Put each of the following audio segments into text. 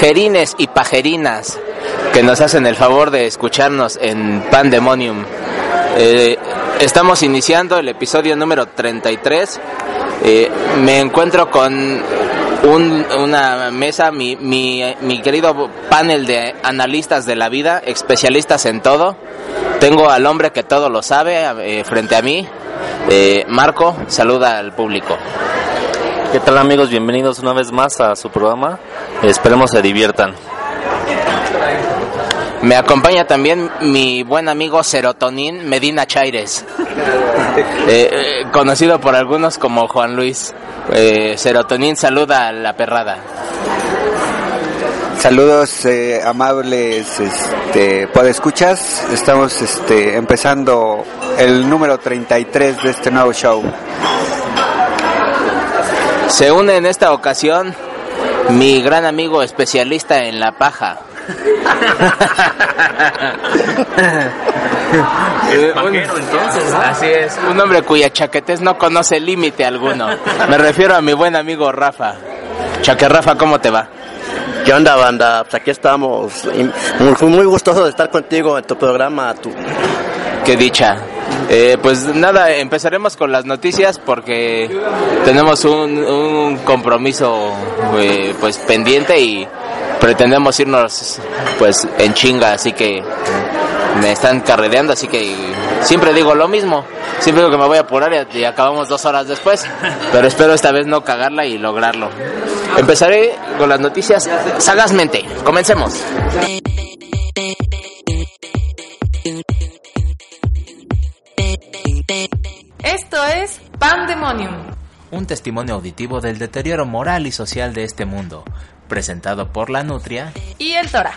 pajerines y pajerinas que nos hacen el favor de escucharnos en Pandemonium. Eh, estamos iniciando el episodio número 33. Eh, me encuentro con una mesa, mi, mi, querido panel de analistas de la vida, especialistas en todo. Tengo al hombre que todo lo sabe eh, frente a mí. Eh, Marco, saluda al público. ¿Qué tal amigos? Bienvenidos una vez más a su programa. Esperemos se diviertan. Me acompaña también mi buen amigo Serotonín Medina Chaires, eh, conocido por algunos como Juan Luis. Serotonín saluda a la perrada. Saludos eh, amables, este, escuchas. Estamos este, empezando el número 33 de este nuevo show. Se une en esta ocasión mi gran amigo especialista en la paja. entonces, Así es, un hombre cuya chaquetez no conoce límite alguno. Me refiero a mi buen amigo Rafa. Chaque Rafa, ¿cómo te va? ¿Qué onda, banda? Pues aquí estamos. Muy, muy gustoso de estar contigo en tu programa. Tu... Qué dicha. Eh, pues nada, empezaremos con las noticias porque tenemos un, compromiso eh, pues pendiente y pretendemos irnos pues en chinga, así que me están carredeando, así que siempre digo lo mismo. Siempre digo que me voy a apurar y, acabamos dos horas después, pero espero esta vez no cagarla y lograrlo. Empezaré con las noticias sagazmente. Comencemos. Esto es Pandemonium. Un testimonio auditivo del deterioro moral y social de este mundo, presentado por la Nutria y el Tora.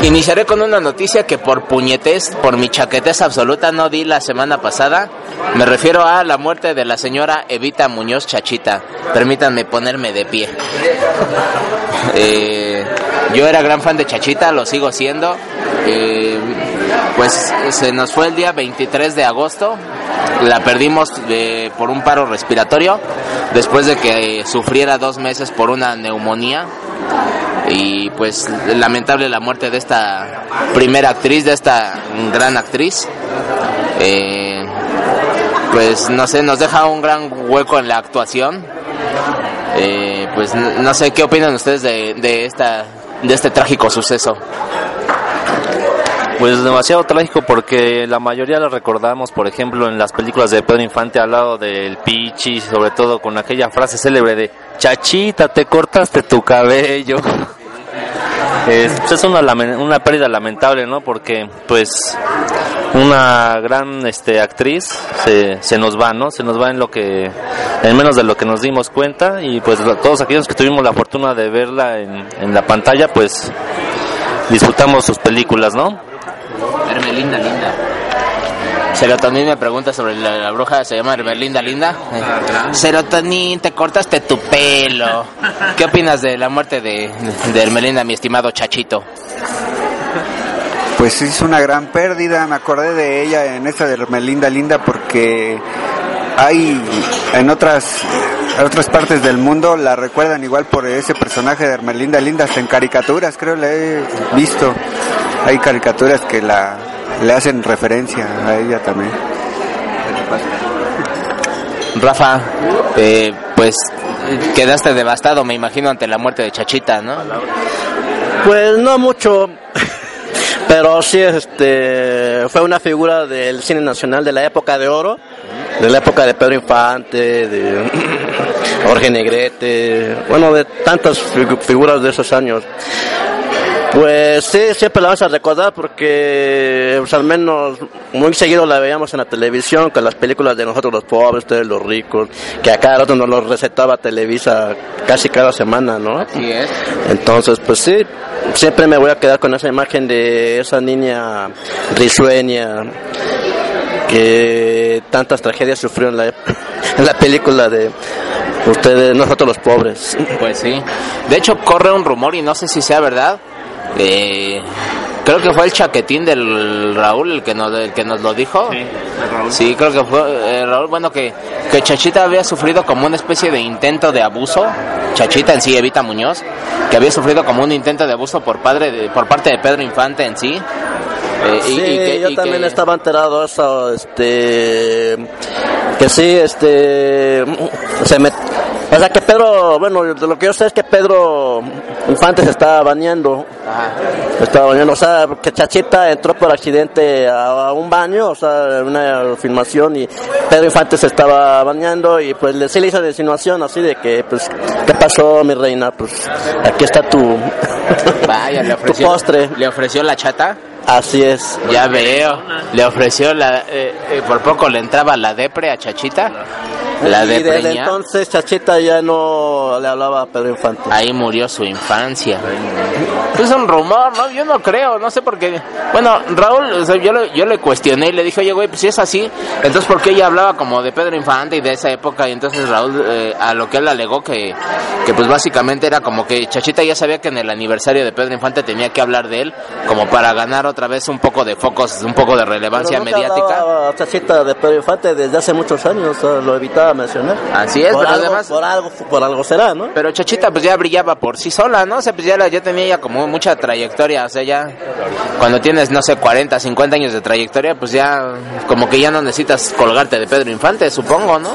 Iniciaré con una noticia que por puñetes, por mi chaquetez absoluta no di la semana pasada. Me refiero a la muerte de la señora Evita Muñoz Chachita. Permítanme ponerme de pie. Eh, yo era gran fan de Chachita, lo sigo siendo. Eh, pues se nos fue el día 23 de agosto. La perdimos por un paro respiratorio después de que sufriera dos meses por una neumonía y pues lamentable la muerte de esta primera actriz, de esta gran actriz. Eh, pues no sé, nos deja un gran hueco en la actuación. Eh, pues no sé qué opinan ustedes de, de esta de este trágico suceso. Pues demasiado trágico porque la mayoría lo recordamos, por ejemplo, en las películas de Pedro Infante al lado del Pichi, sobre todo con aquella frase célebre de Chachita, te cortaste tu cabello. Es, una, una pérdida lamentable, ¿no? Porque, pues, una gran este, actriz se, se nos va, ¿no? Se nos va en lo que, en menos de lo que nos dimos cuenta y pues todos aquellos que tuvimos la fortuna de verla en, en la pantalla, pues disfrutamos sus películas, ¿no? Hermelinda Linda. Serotonín me pregunta sobre la, bruja, se llama Hermelinda Linda. Ah, Serotonín, te cortaste tu pelo. ¿Qué opinas de la muerte de, de Hermelinda, mi estimado chachito? Pues es una gran pérdida, me acordé de ella en esa de Hermelinda Linda porque hay en otras otras partes del mundo la recuerdan igual por ese personaje de Hermelinda Linda, hasta en caricaturas creo le he visto hay caricaturas que la le hacen referencia a ella también. Rafa, eh, pues quedaste devastado, me imagino, ante la muerte de Chachita, ¿no? Pues no mucho, pero sí, este, fue una figura del cine nacional de la época de oro, de la época de Pedro Infante, de Jorge Negrete, bueno, de tantas figuras de esos años. Pues sí, siempre la vamos a recordar porque pues, al menos muy seguido la veíamos en la televisión con las películas de nosotros los pobres, ustedes los ricos, que a cada rato nos los recetaba Televisa casi cada semana, ¿no? Así es. Entonces, pues sí, siempre me voy a quedar con esa imagen de esa niña risueña que tantas tragedias sufrió en la, en la película de ustedes, nosotros los pobres. Pues sí. De hecho, corre un rumor y no sé si sea verdad eh, creo que fue el chaquetín del Raúl el que nos, el que nos lo dijo. Sí, creo que fue eh, Raúl, bueno, que, que Chachita había sufrido como una especie de intento de abuso, Chachita en sí, Evita Muñoz, que había sufrido como un intento de abuso por, padre de- por parte de Pedro Infante en sí. Eh, y- Sí, y que- yo y también que- estaba enterado de eso, este, que sí, este, se me, o sea que Pedro, bueno, lo que yo sé es que Pedro Infante se estaba bañando, Ajá. se estaba bañando, o sea, que Chachita entró por accidente a, a un baño, o sea, una filmación y Pedro Infante se estaba bañando y pues le, sí le hizo la insinuación así de que, pues, ¿qué pasó mi reina? Pues, aquí está tu, Vaya, le tu ofreció, postre, le ofreció la chata. así es. Ya veo. Le ofreció la. eh, eh, por poco le entraba la depre a Chachita. La y desde depreña. entonces Chachita ya no le hablaba a Pedro Infante. Ahí murió su infancia. Es un rumor, ¿no? Yo no creo, no sé por qué. Bueno, Raúl, o sea, yo, le, yo le cuestioné y le dije, oye, güey, pues si es así, entonces ¿por qué ella hablaba como de Pedro Infante y de esa época? Y entonces Raúl, eh, a lo que él alegó que, que pues básicamente era como que Chachita ya sabía que en el aniversario de Pedro Infante tenía que hablar de él, como para ganar otra vez un poco de focos, un poco de relevancia Pero nunca mediática. Chachita de Pedro Infante desde hace muchos años, o sea, mencionar. Así es, por pero algo, además... por algo, por algo será, ¿no? Pero Chachita pues ya brillaba por sí sola, ¿no? O sea, pues ya, la- ya tenía ya como mucha trayectoria, o sea, ya cuando tienes, no sé, 40, 50 años de trayectoria, pues ya como que ya no necesitas colgarte de Pedro Infante, supongo, ¿no?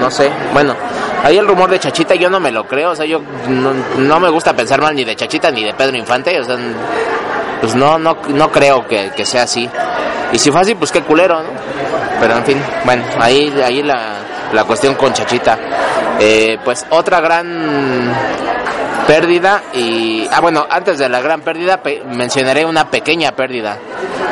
No sé, bueno, ahí el rumor de Chachita yo no me lo creo, o sea, yo no, me gusta pensar mal ni de Chachita ni de Pedro Infante, o sea, pues no, no, no creo que, que sea así. Y si fue así, pues qué culero, ¿no? Pero en fin, bueno, ahí, ahí la, la cuestión con Chachita. Eh, pues otra gran pérdida y... Ah, bueno, antes de la gran pérdida pe- mencionaré una pequeña pérdida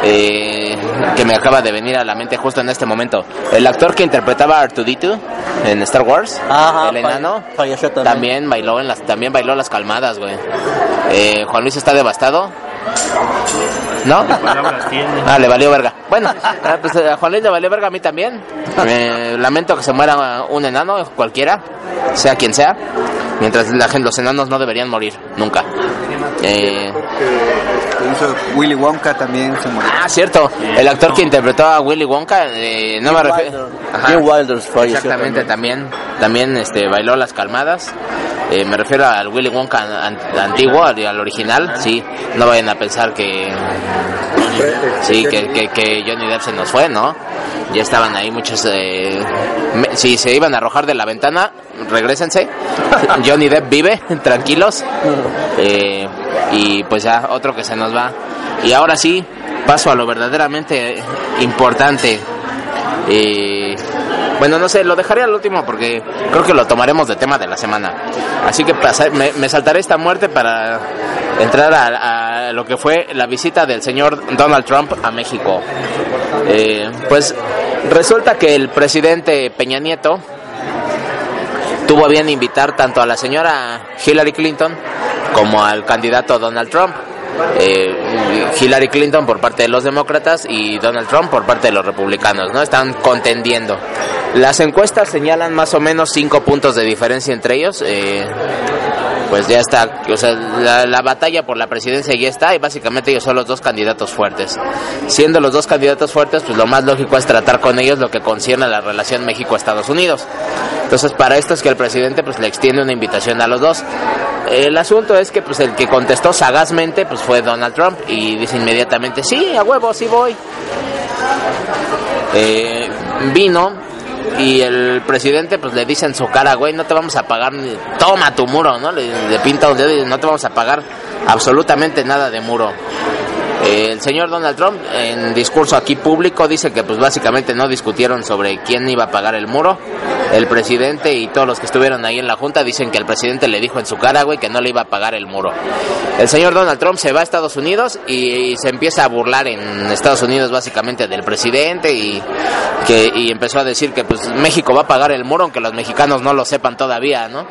eh, que me acaba de venir a la mente justo en este momento. El actor que interpretaba a Artudito en Star Wars, Ajá, el enano, falleció también. también bailó en las también bailó las calmadas, güey. Eh, Juan Luis está devastado. ¿No? Ah, le valió verga. Bueno, ah, pues a Juan Luis le valió verga a mí también. Eh, lamento que se muera un enano, cualquiera, sea quien sea. Mientras la gente, los enanos no deberían morir, nunca. Eh, Que hizo Willy Wonka también se murió. ah, cierto. El actor que interpretó a Willy Wonka, eh, no me refiero. Wilder Exactamente, también, también este, bailó las calmadas. Eh, me refiero al Willy Wonka an- antiguo, al, al original, sí. No vayan a pensar que sí, que, que, que Johnny Depp se nos fue, ¿no? Ya estaban ahí muchos. Eh, me- si se iban a arrojar de la ventana, regrésense. Johnny Depp vive, tranquilos. Eh, y pues ya otro que se nos va. Y ahora sí, paso a lo verdaderamente importante. Eh, bueno, no sé, lo dejaré al último porque creo que lo tomaremos de tema de la semana. Así que me, saltaré esta muerte para entrar a, lo que fue la visita del señor Donald Trump a México. Eh, pues resulta que el presidente Peña Nieto tuvo bien invitar tanto a la señora Hillary Clinton como al candidato Donald Trump. Eh, Hillary Clinton por parte de los demócratas y Donald Trump por parte de los republicanos, ¿no? Están contendiendo. Las encuestas señalan más o menos cinco puntos de diferencia entre ellos. eh, pues ya está, o sea, la, la batalla por la presidencia ya está y básicamente ellos son los dos candidatos fuertes. Siendo los dos candidatos fuertes, pues lo más lógico es tratar con ellos lo que concierne a la relación México-Estados Unidos. Entonces, para esto es que el presidente pues le extiende una invitación a los dos. El asunto es que pues el que contestó sagazmente pues fue Donald Trump y dice inmediatamente, sí, a huevo, sí voy. Eh, vino y el presidente pues le dice en su cara, güey, no te vamos a pagar, toma tu muro, ¿no? Le, le pinta un dedo y no te vamos a pagar absolutamente nada de muro. El señor Donald Trump en discurso aquí público dice que pues básicamente no discutieron sobre quién iba a pagar el muro. El presidente y todos los que estuvieron ahí en la junta dicen que el presidente le dijo en su cara, güey, que no le iba a pagar el muro. El señor Donald Trump se va a Estados Unidos y, se empieza a burlar en Estados Unidos básicamente del presidente y que y empezó a decir que pues México va a pagar el muro aunque los mexicanos no lo sepan todavía, ¿no?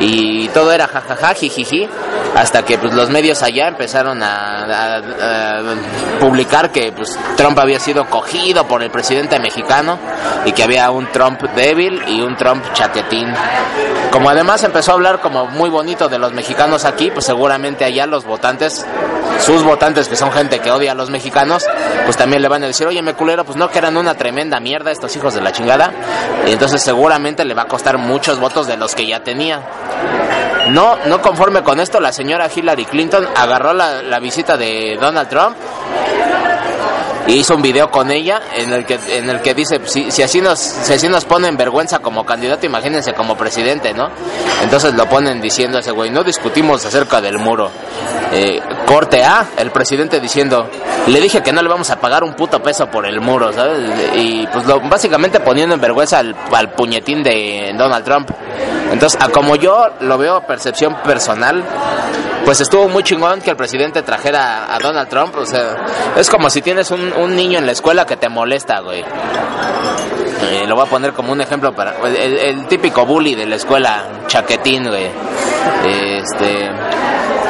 Y todo era jajaja, jijiji, hasta que pues los medios allá empezaron a, a- publicar que pues Trump había sido cogido por el presidente mexicano y que había un Trump débil y un Trump chatetín. Como además empezó a hablar como muy bonito de los mexicanos aquí, pues seguramente allá los votantes sus votantes, que son gente que odia a los mexicanos, pues también le van a decir, oye, me culero, pues no, que eran una tremenda mierda estos hijos de la chingada. Y entonces seguramente le va a costar muchos votos de los que ya tenía. No, no conforme con esto, la señora Hillary Clinton agarró la, la visita de Donald Trump y hizo un video con ella en el que en el que dice si, así nos si así nos ponen vergüenza como candidato imagínense como presidente no entonces lo ponen diciendo ese güey no discutimos acerca del muro Eh, corte A el presidente diciendo le dije que no le vamos a pagar un puto peso por el muro sabes y pues lo, básicamente poniendo en vergüenza al, puñetín de Donald Trump entonces a como yo lo veo percepción personal pues estuvo muy chingón que el presidente trajera a Donald Trump. O sea, es como si tienes un, un niño en la escuela que te molesta, güey. Eh, lo voy a poner como un ejemplo para el, el típico bully de la escuela, chaquetín, güey. Este,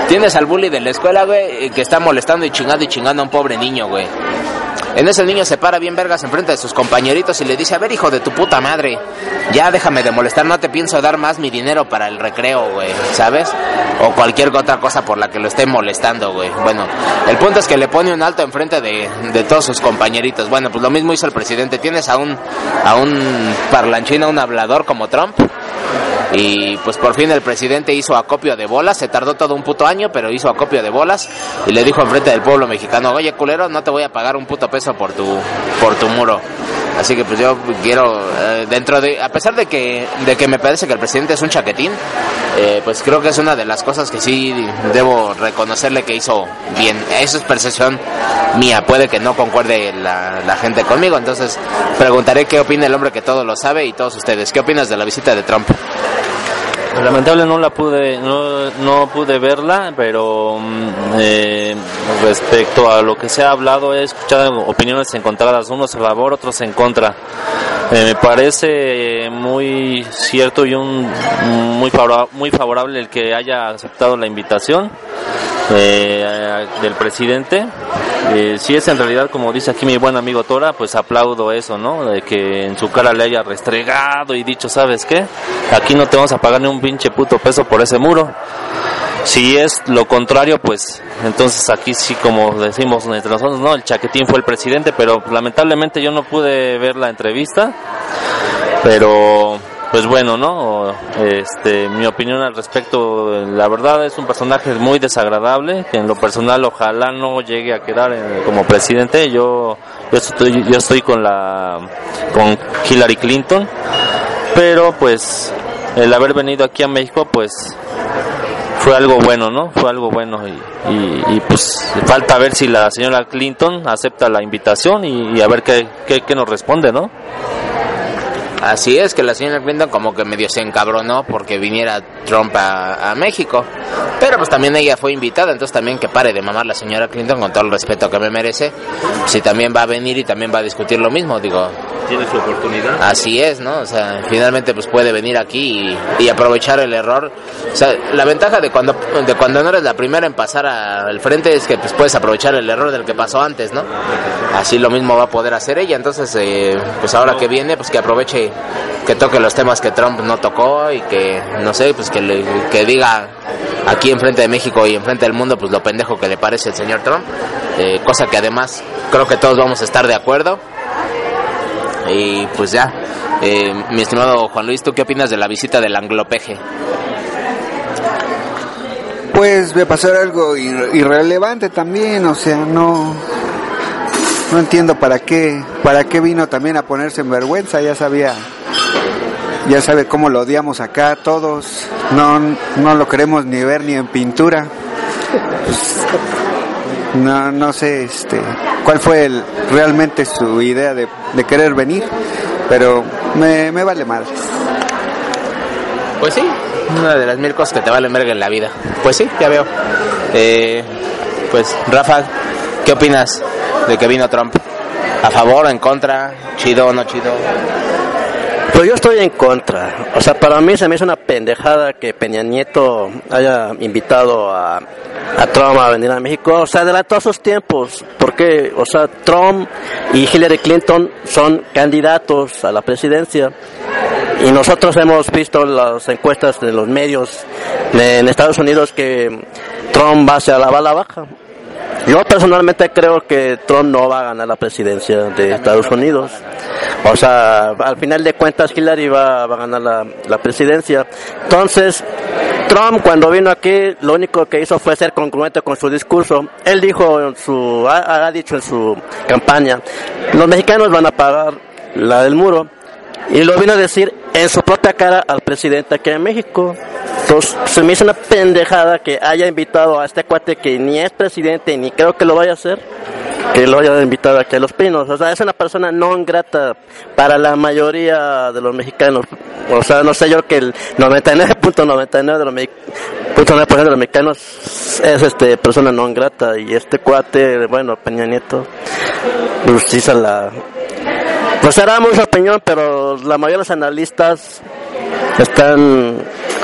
tienes al bully de la escuela, güey, que está molestando y chingando y chingando a un pobre niño, güey. En ese niño se para bien vergas enfrente de sus compañeritos y le dice, a ver hijo de tu puta madre, ya déjame de molestar, no te pienso dar más mi dinero para el recreo, güey, ¿sabes? O cualquier otra cosa por la que lo esté molestando, güey. Bueno, el punto es que le pone un alto enfrente de, de todos sus compañeritos. Bueno, pues lo mismo hizo el presidente. Tienes a un, a un parlanchín, a un hablador como Trump. Y pues por fin el presidente hizo acopio de bolas, se tardó todo un puto año, pero hizo acopio de bolas y le dijo enfrente del pueblo mexicano, oye culero, no te voy a pagar un puto peso por tu, por tu muro. Así que pues yo quiero, eh, dentro de, a pesar de que, de que me parece que el presidente es un chaquetín, eh, pues creo que es una de las cosas que sí debo reconocerle que hizo bien. Eso es percepción mía, puede que no concuerde la, la gente conmigo, entonces preguntaré qué opina el hombre que todo lo sabe y todos ustedes. ¿Qué opinas de la visita de Trump? Lamentable no la pude, no, no pude verla, pero mm, eh, respecto a lo que se ha hablado he escuchado opiniones encontradas, unos a favor, otros en contra. Eh, me parece muy cierto y un muy favora- muy favorable el que haya aceptado la invitación eh, del presidente. Eh, si es en realidad como dice aquí mi buen amigo Tora, pues aplaudo eso, ¿no? De que en su cara le haya restregado y dicho, ¿sabes qué? Aquí no te vamos a pagar ni un pinche puto peso por ese muro. Si es lo contrario, pues entonces aquí sí, como decimos entre nosotros, no, el chaquetín fue el presidente, pero lamentablemente yo no pude ver la entrevista, pero pues bueno, ¿no? Este, mi opinión al respecto, la verdad es un personaje muy desagradable, que en lo personal ojalá no llegue a quedar en- como presidente. Yo, yo estoy, yo estoy con la, con Hillary Clinton, pero pues el haber venido aquí a México, pues fue algo bueno, ¿no? Fue algo bueno y, y, pues falta ver si la señora Clinton acepta la invitación y, y a ver qué, qué, qué nos responde, ¿no? Así es que la señora Clinton como que medio se encabronó porque viniera Trump a, México. Pero pues también ella fue invitada, entonces también que pare de mamar la señora Clinton con todo el respeto que me merece. Si también va a venir y también va a discutir lo mismo, digo, Tiene su oportunidad. Así es, ¿no? O sea, finalmente pues puede venir aquí y, aprovechar el error. O sea, la ventaja de cuando de cuando no eres la primera en pasar al frente es que pues puedes aprovechar el error del que pasó antes, ¿no? Así lo mismo va a poder hacer ella. Entonces, eh, pues ahora que viene, pues que aproveche, que toque los temas que Trump no tocó y que, no sé, pues que, le, que diga aquí enfrente de México y enfrente del mundo, pues lo pendejo que le parece el señor Trump. Eh, cosa que además creo que todos vamos a estar de acuerdo. Y pues ya, eh, mi estimado Juan Luis, ¿tú qué opinas de la visita del anglopeje? Pues me pasó algo ir- irrelevante también, o sea, no no entiendo para qué para qué vino también a ponerse en vergüenza, ya sabía ya sabe cómo lo odiamos acá todos, no no lo queremos ni ver ni en pintura. Pues, no no sé este cuál fue el- realmente su idea de, de querer venir, pero me, me vale madre. Pues sí, una de las mil cosas que te valen verga en la vida. Pues sí, ya veo. Eh, pues Rafa, ¿qué opinas de que vino Trump? ¿A favor, en contra? ¿Chido o no chido? Pues yo estoy en contra. O sea, para mí se me hizo una pendejada que Peña Nieto haya invitado a, a Trump a venir a México. O sea, adelantó sus tiempos. Porque, o sea, Trump y Hillary Clinton son candidatos a la presidencia. Y nosotros hemos visto las encuestas de los medios en Estados Unidos que Trump va hacia la bala baja. Yo personalmente creo que Trump no va a ganar la presidencia de Estados Unidos. O sea, al final de cuentas Hillary va, a ganar la, la presidencia. Entonces, Trump cuando vino aquí lo único que hizo fue ser congruente con su discurso. Él dijo en su, ha dicho en su campaña, los mexicanos van a pagar la del muro. Y lo vino a decir en su propia cara al presidente aquí en México. Entonces, se me hizo una pendejada que haya invitado a este cuate que ni es presidente ni creo que lo vaya a hacer, que lo haya invitado aquí a Los Pinos. O sea, es una persona no grata para la mayoría de los mexicanos. O sea, no sé yo que el 99.99 de los me- punto nueve por ciento de los mexicanos es este persona no grata y este cuate, bueno, Peña Nieto, pues se la pues será mucha opinión, pero la mayoría de los analistas están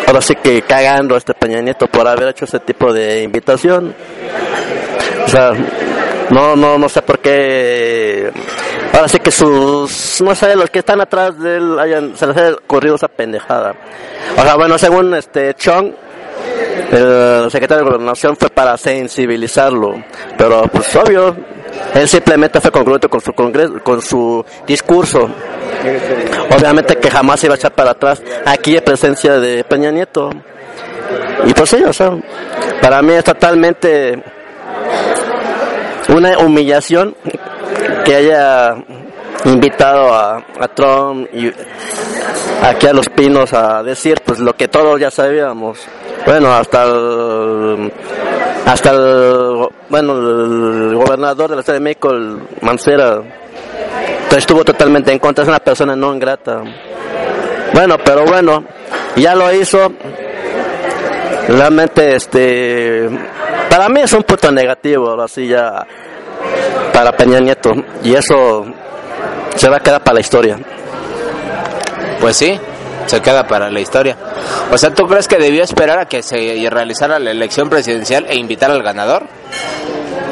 ahora sí que cagando a este Peña Nieto por haber hecho ese tipo de invitación. O sea, no, no, no sé por qué. Ahora sí que sus, no sé, los que están atrás de él hayan, se les haya ocurrido esa pendejada. O sea, bueno, según este Chong, el secretario de Gobernación fue para sensibilizarlo, pero pues obvio, él simplemente fue congruente con su congreso, con su discurso. Obviamente que jamás iba a echar para atrás aquí en presencia de Peña Nieto. Y pues sí, o sea, para mí es totalmente una humillación que haya invitado a, a Trump y aquí a los pinos a decir pues lo que todos ya sabíamos. Bueno, hasta el, hasta el, bueno, el gobernador de la Ciudad de México, el Mancera, pues, estuvo totalmente en contra, es una persona no ingrata. Bueno, pero bueno, ya lo hizo. Realmente, este, para mí es un punto negativo, así ya, para Peña Nieto, y eso se va a quedar para la historia. Pues sí, se queda para la historia. O sea, ¿tú crees que debió esperar a que se realizara la elección presidencial e invitar al ganador?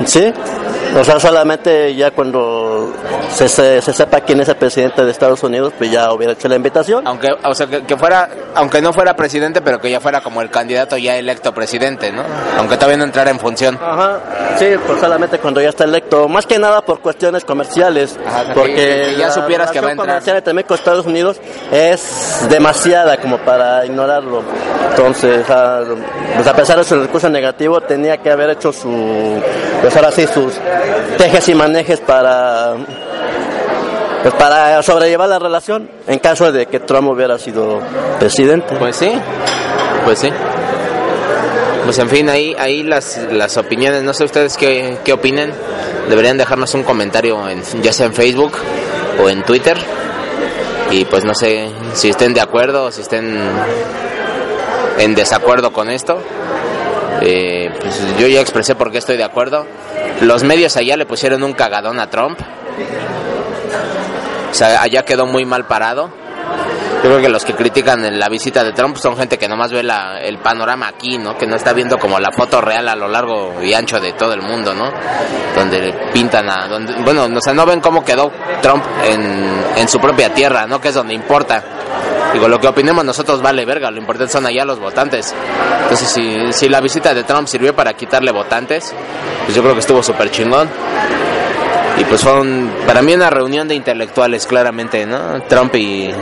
Sí, o sea, solamente ya cuando se, se, se sepa quién es el presidente de Estados Unidos, pues ya hubiera hecho la invitación. Aunque, o sea, que, que fuera, aunque no fuera presidente, pero que ya fuera como el candidato ya electo presidente, ¿no? Aunque todavía no entrara en función. Ajá, sí, pues solamente cuando ya está electo, más que nada por cuestiones comerciales, Ajá, que- porque que ya la supieras que va a entrar. comercial entre México y Estados Unidos es demasiada como para ignorarlo. Entonces, a, pues a pesar de su discurso negativo, tenía que haber hecho su, pues ahora sí, sus tejes y manejes para, pues para sobrellevar la relación en caso de que Trump hubiera sido presidente. Pues sí, pues sí. Pues en fin, ahí, ahí las, las opiniones, no sé ustedes qué, qué opinen, deberían dejarnos un comentario en, ya sea en Facebook o en Twitter. Y pues no sé si estén de acuerdo o si estén en desacuerdo con esto. Eh, pues yo ya expresé por qué estoy de acuerdo. Los medios allá le pusieron un cagadón a Trump. O sea, allá quedó muy mal parado. Yo creo que los que critican la visita de Trump son gente que nomás ve la, el panorama aquí, ¿no? Que no está viendo como la foto real a lo largo y ancho de todo el mundo, ¿no? Donde pintan a... Donde, bueno, o sea, no ven cómo quedó Trump en, en su propia tierra, ¿no? Que es donde importa. Digo, lo que opinemos nosotros vale verga, lo importante son allá los votantes. Entonces, si, si la visita de Trump sirvió para quitarle votantes, pues yo creo que estuvo súper chingón. Y pues fue un- para mí una reunión de intelectuales, claramente, ¿no? Trump y,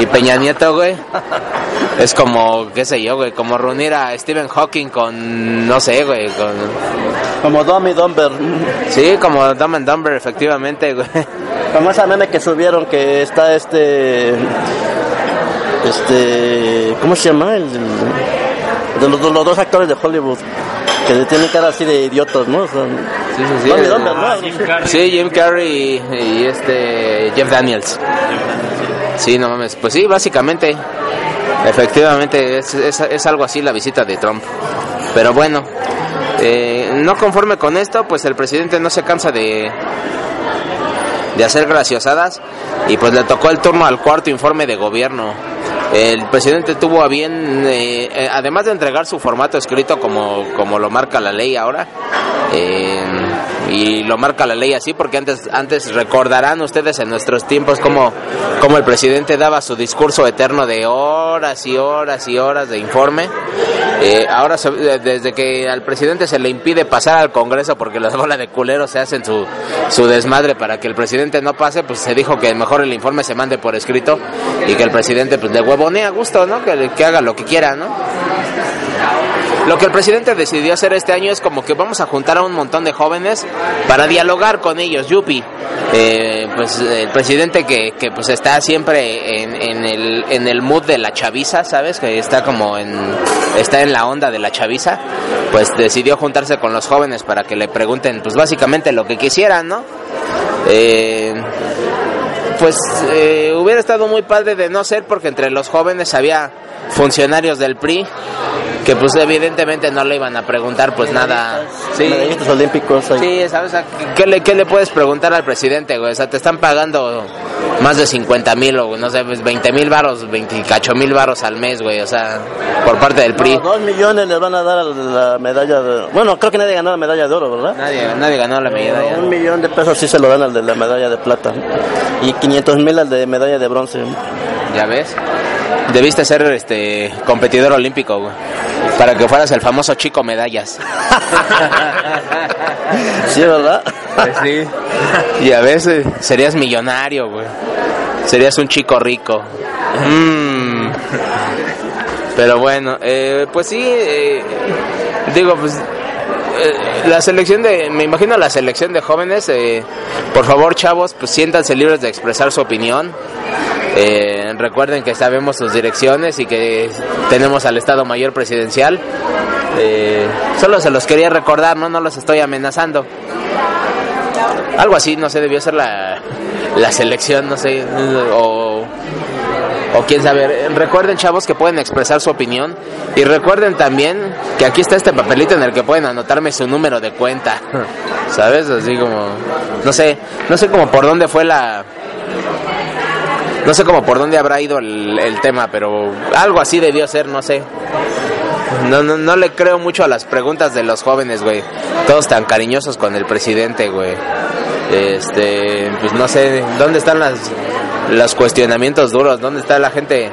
y Peña Nieto, güey. Es como, qué sé yo, güey, como reunir a Stephen Hawking con, no sé, güey, con... Como Dumb y Dumber. Sí, como Dumb and Dumber, efectivamente, güey. Como esa meme que subieron que está este. Este. ¿Cómo se llama? El, de los, los dos actores de Hollywood. Que tienen cara así de idiotas, ¿no? O sea, Sí, sí, sí. Y el- Dumber, ¿no? Sí, Jim Carrey y, y este Jeff Daniels. Sí, no mames. Pues sí, básicamente, efectivamente, es, es, es algo así la visita de Trump. Pero bueno, eh, no conforme con esto, pues el presidente no se cansa de, de hacer graciosadas y pues le tocó el turno al cuarto informe de gobierno. El presidente tuvo a bien, eh, eh, además de entregar su formato escrito como, como lo marca la ley ahora, eh, y lo marca la ley así porque antes antes recordarán ustedes en nuestros tiempos como, como el presidente daba su discurso eterno de horas y horas y horas de informe Eh, ahora, desde que al presidente se le impide pasar al Congreso porque las bolas de culeros se hacen su, su desmadre para que el presidente no pase, pues se dijo que mejor el informe se mande por escrito y que el presidente pues le huevonee a gusto, ¿no? Que, que haga lo que quiera, ¿no? Lo que el presidente decidió hacer este año es como que vamos a juntar a un montón de jóvenes para dialogar con ellos, Yupi. Eh, pues el presidente que, que pues está siempre en, en el, en el mood de la chaviza, ¿sabes? Que está como en, está en la onda de la chaviza, pues decidió juntarse con los jóvenes para que le pregunten pues básicamente lo que quisieran, ¿no? Eh, pues eh, hubiera estado muy padre de no ser porque entre los jóvenes había funcionarios del PRI que pues evidentemente no le iban a preguntar pues nada. Sí, Medallistas olímpicos. sí ¿sabes? O sea, ¿qué, le, ¿Qué le puedes preguntar al presidente, güey? O sea, te están pagando más de 50 mil o no sé, pues 20 mil varos, 28 mil varos al mes, güey. O sea, por parte del PRI. No, dos millones les van a dar a la medalla de... Bueno, creo que nadie ganó la medalla de oro, ¿verdad? Nadie, nadie ganó la medalla. Un millón de pesos sí se lo dan al de la medalla de plata. Y 500 mil al de medalla de bronce. ¿Ya ves? Debiste ser este competidor olímpico, güey. Para que fueras el famoso chico medallas. Sí, ¿verdad? Pues sí. Y a veces serías millonario, güey. Serías un chico rico. Mm. Pero bueno, eh, pues sí, eh, digo, pues eh, la selección de, me imagino la selección de jóvenes, eh, por favor chavos, pues siéntanse libres de expresar su opinión. Eh, recuerden que sabemos sus direcciones y que tenemos al Estado Mayor Presidencial. Eh, solo se los quería recordar, no, no los estoy amenazando. Algo así, no sé, debió ser la, la selección, no sé, o, o quién sabe. Recuerden, chavos, que pueden expresar su opinión. Y recuerden también que aquí está este papelito en el que pueden anotarme su número de cuenta. ¿Sabes? Así como, no sé, no sé como por dónde fue la... No sé como por dónde habrá ido el, el tema, pero algo así debió ser, no sé. No, no, no le creo mucho a las preguntas de los jóvenes, güey. Todos tan cariñosos con el presidente, güey. Este, pues no sé, ¿dónde están las, los cuestionamientos duros? ¿Dónde está la gente,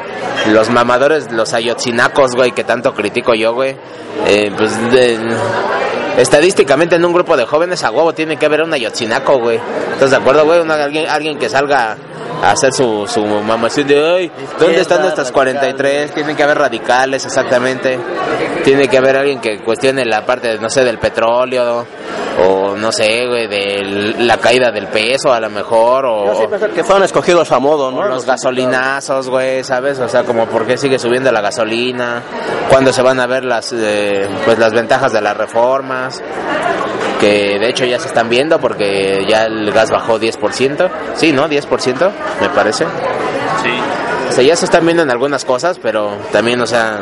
los mamadores, los ayotzinacos, güey, que tanto critico yo, güey? Eh, pues de- estadísticamente en un grupo de jóvenes a huevo tiene que haber un ayotzinaco, güey. ¿Estás de acuerdo, güey? Alguien, alguien que salga hacer su, su mamación de, ay, ¿dónde están nuestras 43? Tienen que haber radicales, exactamente. Tiene que haber alguien que cuestione la parte, no sé, del petróleo, o no sé, güey, de la caída del peso a lo mejor, Yo o, que fueron escogidos a modo, ¿no? los gasolinazos, güey, ¿sabes? O sea, como por qué sigue subiendo la gasolina, cuándo se van a ver las, eh, pues las ventajas de las reformas, que de hecho ya se están viendo porque ya el gas bajó 10%, sí, ¿no? 10%, me parece. Sí. O sea, ya se están viendo en algunas cosas, pero también, o sea,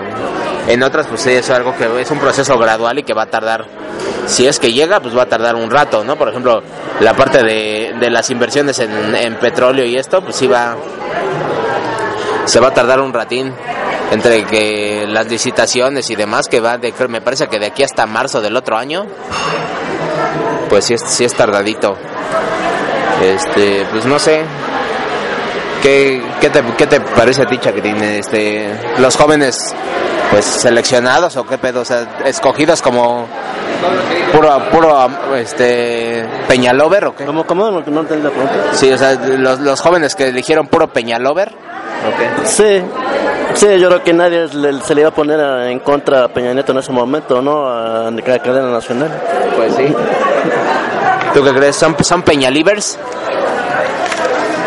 en otras, pues sí, es algo que es un proceso gradual y que va a tardar. Si es que llega, pues va a tardar un rato, ¿no? Por ejemplo, la parte de, de las inversiones en, en petróleo y esto, pues sí va. Se va a tardar un ratín entre que las licitaciones y demás, que va de, me parece que de aquí hasta marzo del otro año, pues sí es, sí es tardadito. Este, pues no sé, ¿Qué, qué, te, ¿Qué te parece a ti, Chaquitín? Este, los jóvenes, pues, seleccionados o qué pedo, o sea, escogidos como puro, puro, este, Peñalover o qué? ¿Cómo, cómo? No, no la pregunta. Sí, o sea, los, los jóvenes que eligieron puro Peñalover, Sí, sí, yo creo que nadie se le iba a poner en contra a Peña Nieto en ese momento, ¿no? A la cadena nacional. pues sí. ¿Tú qué crees? ¿Son, son Peñalivers?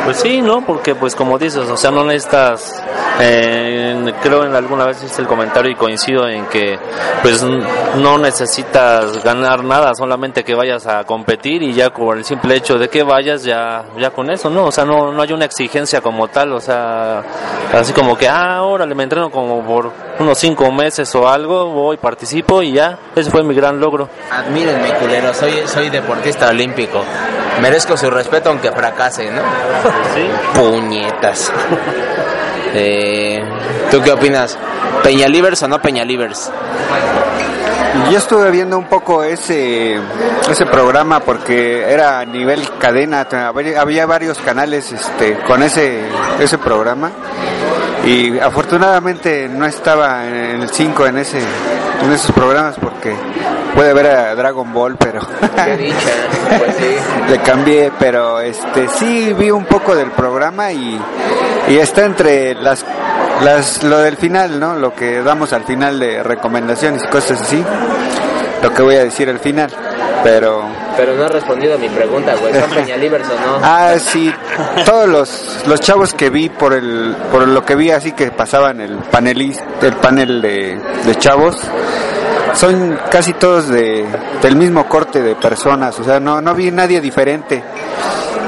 Pues sí, ¿no? Porque pues como dices, o sea, no necesitas, eh, creo en alguna vez hice el comentario y coincido en que pues no necesitas ganar nada, solamente que vayas a competir y ya por el simple hecho de que vayas ya ya con eso, ¿no? O sea, no, no hay una exigencia como tal, o sea, así como que, ah, órale, me entreno como por unos cinco meses o algo, voy, participo y ya, ese fue mi gran logro. Admírenme, culero, soy, soy deportista olímpico. Merezco su respeto aunque fracase, ¿no? Sí. Puñetas. Eh, ¿Tú qué opinas? ¿Peñalivers o no Peñalivers? Yo estuve viendo un poco ese ese programa porque era a nivel cadena, había había varios canales este con ese ese programa y afortunadamente no estaba en el 5 en ese en esos programas porque puede ver a Dragon Ball, pero Qué dicha, pues sí. le cambié, pero este sí vi un poco del programa y, y está entre las las lo del final, ¿no? Lo que damos al final de recomendaciones y cosas así. Lo que voy a decir al final, pero Pero no has respondido a mi pregunta, güey. ¿Son Peñalivers o no? Ah, sí, todos los, los chavos que vi por el por lo que vi así que pasaban el panelista, el panel de, de chavos son casi todos de del mismo corte de personas, o sea, no no vi nadie diferente.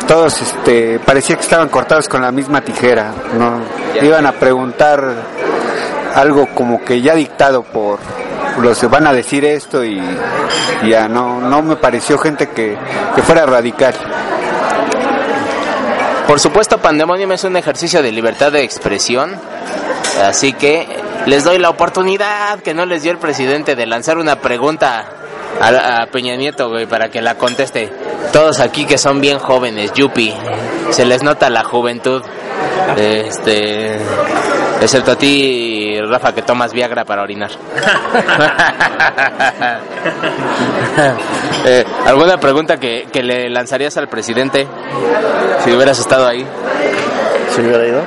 Todos este parecía que estaban cortados con la misma tijera, no iban a preguntar algo como que ya dictado por los van a decir esto y ya no no me pareció gente que, que fuera radical. Por supuesto, Pandemonium es un ejercicio de libertad de expresión, así que les doy la oportunidad que no les dio el presidente de lanzar una pregunta a, a Peña Nieto, güey, para que la conteste. Todos aquí que son bien jóvenes, Yupi, se les nota la juventud. Este, excepto a ti, Rafa, que tomas Viagra para orinar. Eh, ¿Alguna pregunta que, que le lanzarías al presidente si hubieras estado ahí? si hubiera ido.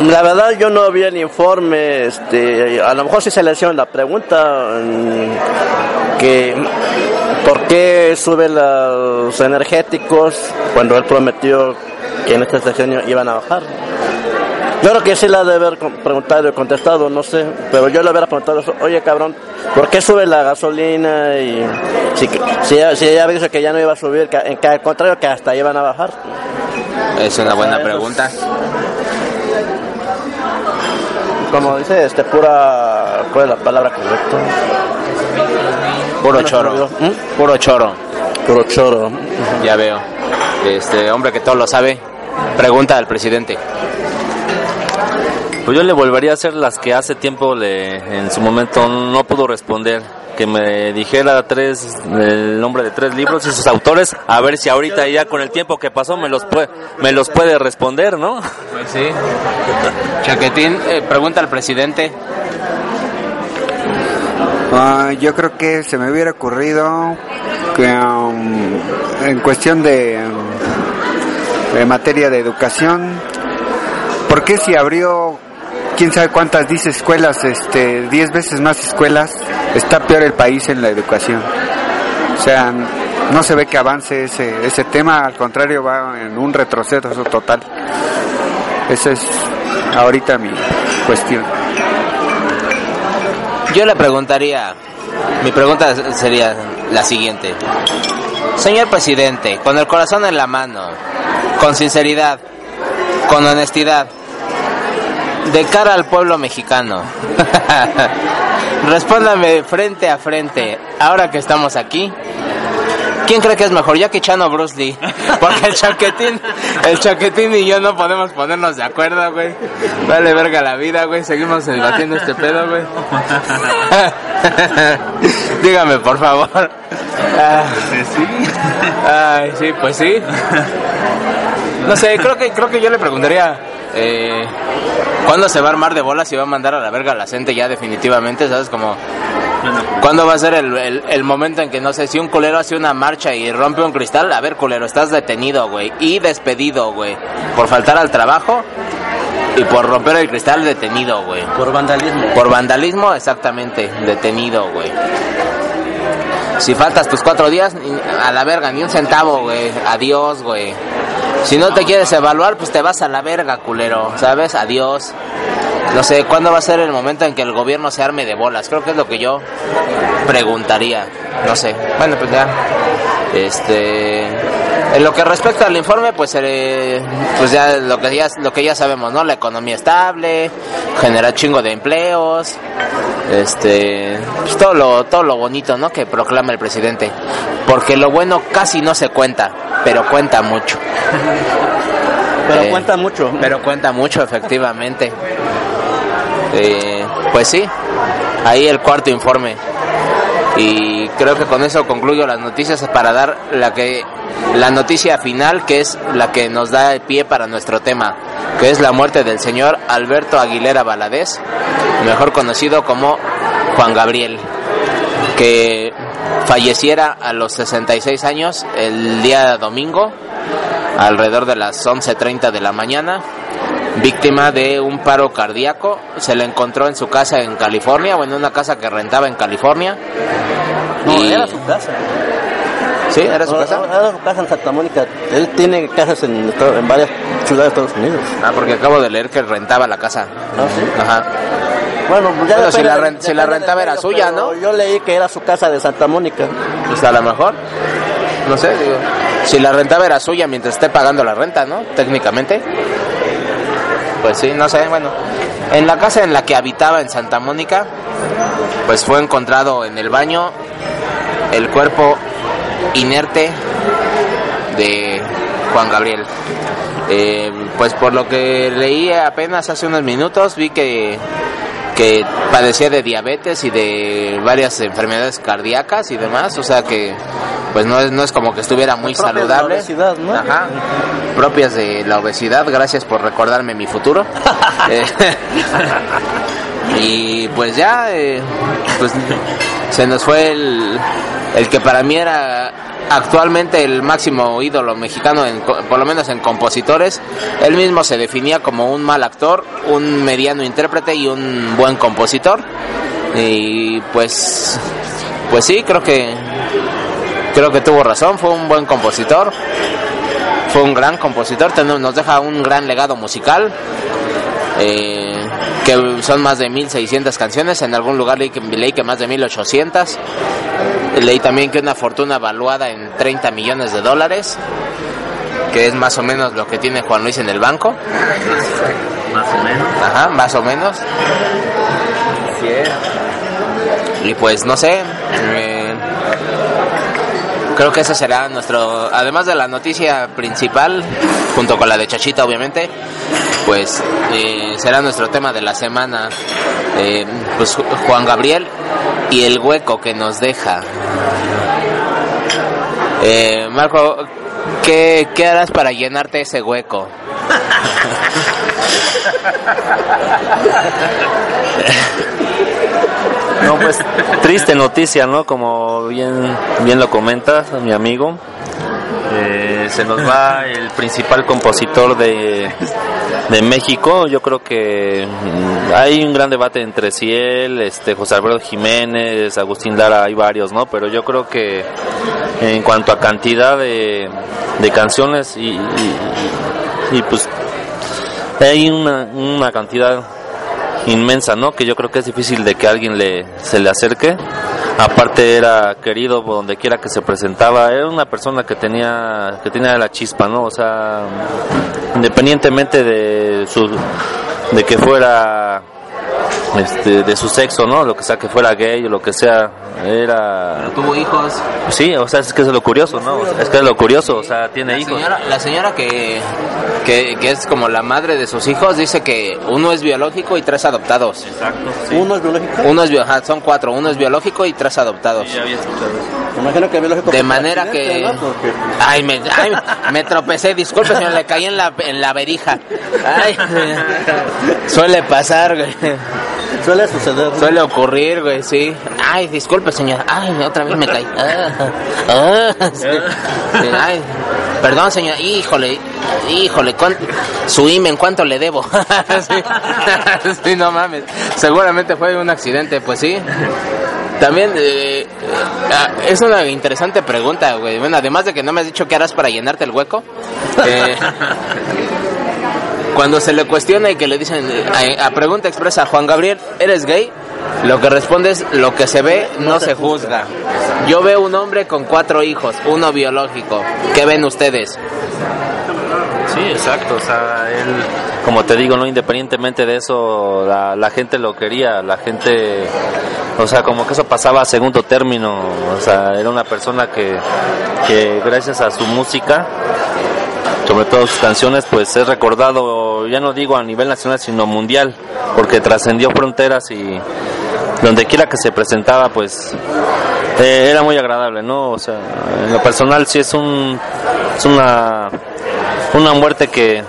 La verdad yo no vi el informe, este, a lo mejor sí se le hicieron la pregunta mm, que por qué suben los energéticos cuando él prometió que en este sexenio iban a bajar. Yo creo que sí la debe haber preguntado y contestado, no sé, pero yo le hubiera preguntado, eso, oye cabrón, ¿por qué sube la gasolina? Y si, si, ella- si ella dice que ya no iba a subir, que, en que al contrario que hasta iban a bajar. Es una buena pregunta. Como dice, este, pura, ¿cuál es la palabra correcta? Puro choro. ¿Mm? Puro choro. Puro choro. Ya veo. Este hombre que todo lo sabe, pregunta al presidente. Pues yo le volvería a hacer las que hace tiempo le, en su momento no pudo responder. Que me dijera tres, el nombre de tres libros y sus autores, a ver si ahorita ya con el tiempo que pasó me los puede, me los puede responder, ¿no? Pues sí. Chaquetín, eh, pregunta al presidente. Ah, yo creo que se me hubiera ocurrido que um, en cuestión de, um, de materia de educación, ¿por qué si abrió quién sabe cuántas dice escuelas, este, 10 veces más escuelas, está peor el país en la educación? O sea, no se ve que avance ese, ese tema, al contrario va en un retroceso total. Esa es ahorita mi cuestión. Yo le preguntaría, mi pregunta sería la siguiente. Señor presidente, con el corazón en la mano, con sinceridad, con honestidad, de cara al pueblo mexicano, respóndame frente a frente, ahora que estamos aquí, ¿quién cree que es mejor, Jackie Chan o Bruce Lee? Porque el chaquetín, el chaquetín y yo no podemos ponernos de acuerdo, güey. Vale verga la vida, güey, seguimos debatiendo este pedo, güey. Dígame, por favor. Ah, Ay, sí, pues sí. No sé, creo que creo que yo le preguntaría eh, ¿cuándo se va a armar de bolas y va a mandar a la verga a la gente ya definitivamente? ¿Sabes? Como ¿Cuándo va a ser el, el- el momento en que, no sé, si un culero hace una marcha y rompe un cristal? A ver, culero, estás detenido, güey. Y despedido, güey. Por faltar al trabajo y por romper el cristal, detenido, güey. Por vandalismo. Por vandalismo, exactamente, detenido, güey. Si faltas tus cuatro días, a la verga, ni un centavo, güey. Adiós, güey. Si no te quieres evaluar, pues te vas a la verga, culero. ¿Sabes? Adiós. No sé, ¿cuándo va a ser el momento en que el gobierno se arme de bolas? Creo que es lo que yo preguntaría. No sé. Bueno, pues ya. Este. En lo que respecta al informe, pues, eh, pues ya lo que ya lo que ya sabemos, ¿no? La economía estable, genera chingo de empleos, este, pues todo lo todo lo bonito, ¿no? Que proclama el presidente, porque lo bueno casi no se cuenta, pero cuenta mucho. Pero Eh, cuenta mucho. Pero cuenta mucho, efectivamente. Eh, pues sí, ahí el cuarto informe. Y creo que con eso concluyo las noticias para dar la que la noticia final que es la que nos da el pie para nuestro tema. que es la muerte del señor Alberto Aguilera Valadez, mejor conocido como Juan Gabriel, que falleciera a los 66 años el día domingo, alrededor de las 11.30 de la mañana, víctima de un paro cardíaco. Se le encontró en su casa en California, o en una casa que rentaba en California. No, Y- era su casa. ¿Sí? ¿Era su casa? Era su casa en Santa Mónica. Él tiene casas en, en varias ciudades de Estados Unidos. Ah, porque acabo de leer que rentaba la casa. ¿Ah, sí? Ajá. Bueno, pues ya Bueno, si la ren- si la rentaba era suya, ¿no? Yo leí que era su casa de Santa Mónica. Pues a lo mejor. No sé, digo. Si la rentaba era suya mientras esté pagando la renta, ¿no? Técnicamente. Pues sí, no sé, bueno. En la casa en la que habitaba en Santa Mónica, pues fue encontrado en el baño el cuerpo inerte de Juan Gabriel. Eh, pues por lo que leí apenas hace unos minutos, vi que, que padecía de diabetes y de varias enfermedades cardíacas y demás, o sea que pues no es, no es como que estuviera muy Propias de la saludable. obesidad, ¿no? Ajá. Propias de la obesidad, gracias por recordarme mi futuro. Eh, y pues ya, eh, pues se nos fue el, el que para mí era actualmente el máximo ídolo mexicano, en por lo menos en compositores. Él mismo se definía como un mal actor, un mediano intérprete y un buen compositor. Y pues, pues sí, creo que creo que tuvo razón, fue un buen compositor, fue un gran compositor, nos deja un gran legado musical, eh, que son más de 1600 canciones, en algún lugar leí que, leí que más de 1800, leí también que una fortuna valuada en 30 millones de dólares, que es más o menos lo que tiene Juan Luis en el banco, Más o menos. ajá, más o menos. Y pues no sé, eh, creo que ese será nuestro, además de la noticia principal, junto con la de Chachita obviamente, pues eh, será nuestro tema de la semana, eh, pues Ju- Juan Gabriel y el hueco que nos deja. Eh, Marco, ¿qué, ¿qué harás para llenarte ese hueco? No, pues triste noticia, ¿no? Como bien, bien lo comenta mi amigo. Eh, se nos va el principal compositor de, de México. Yo creo que mm, hay un gran debate entre si él, este, José Alfredo Jiménez, Agustín Lara, hay varios, ¿no? Pero yo creo que en cuanto a cantidad de, de canciones y, y- y, pues hay una, una cantidad inmensa, ¿no? Que yo creo que es difícil de que alguien le se le acerque. Aparte era querido por donde quiera que se presentaba, era una persona que tenía que tenía la chispa, ¿no? O sea, independientemente de su de que fuera este, de su sexo, ¿no? Lo que sea que fuera gay o lo que sea, era Tuvo hijos. sí, o sea, es que es lo curioso, ¿no? Es que es lo curioso, o sea, tiene La hijos. señora, la señora que, que, que es como la madre de sus hijos dice que uno es biológico y tres adoptados. Exacto, Uno es biológico. Uno es bio- ajá, son cuatro, uno es biológico y tres adoptados. Me imagino que biológico. De manera que... ¿no? Porque- Ay, me, ay, me tropecé, disculpe señor, le caí en la, en la verija. Ay, suele pasar, güey. Suele suceder. Suele ocurrir, güey, sí. Ay, disculpe, señor. Ay, otra vez me caí. Ah, ah, sí. Ay, perdón, señor. Híjole, híjole, ¿cuán- su IME, ¿en cuánto le debo? sí. Sí, no mames. Seguramente fue un accidente, pues sí. También eh, ah, es una interesante pregunta, güey. Bueno, además de que no me has dicho qué harás para llenarte el hueco. eh, cuando se le cuestiona y que le dicen eh, a, pregunta expresa Juan Gabriel, ¿eres gay? Lo que responde es lo que se ve no se juzga. Yo veo un hombre con cuatro hijos, uno biológico. ¿Qué ven ustedes? Sí, exacto, o sea, él, como te digo, no independientemente de eso, la, la gente lo quería, la gente, o sea, como que eso pasaba a segundo término, o sea, era una persona que, que gracias a su música, sobre todo sus canciones, pues es recordado, ya no digo a nivel nacional, sino mundial, porque trascendió fronteras y donde quiera que se presentaba, pues eh, era muy agradable, ¿no? O sea, en lo personal sí es un, es una una muerte que,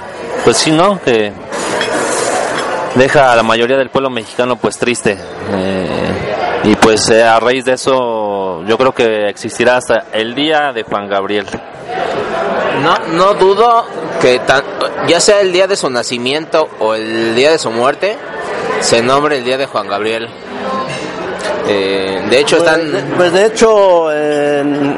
pues sí, ¿no? Que deja a la mayoría del pueblo mexicano pues triste. Eh, y pues eh, a raíz de eso yo creo que existirá hasta el día de Juan Gabriel. No, no dudo que ya sea el día de su nacimiento o el día de su muerte, se nombre el día de Juan Gabriel. Eh, de hecho, Pues, están... pues de hecho, en,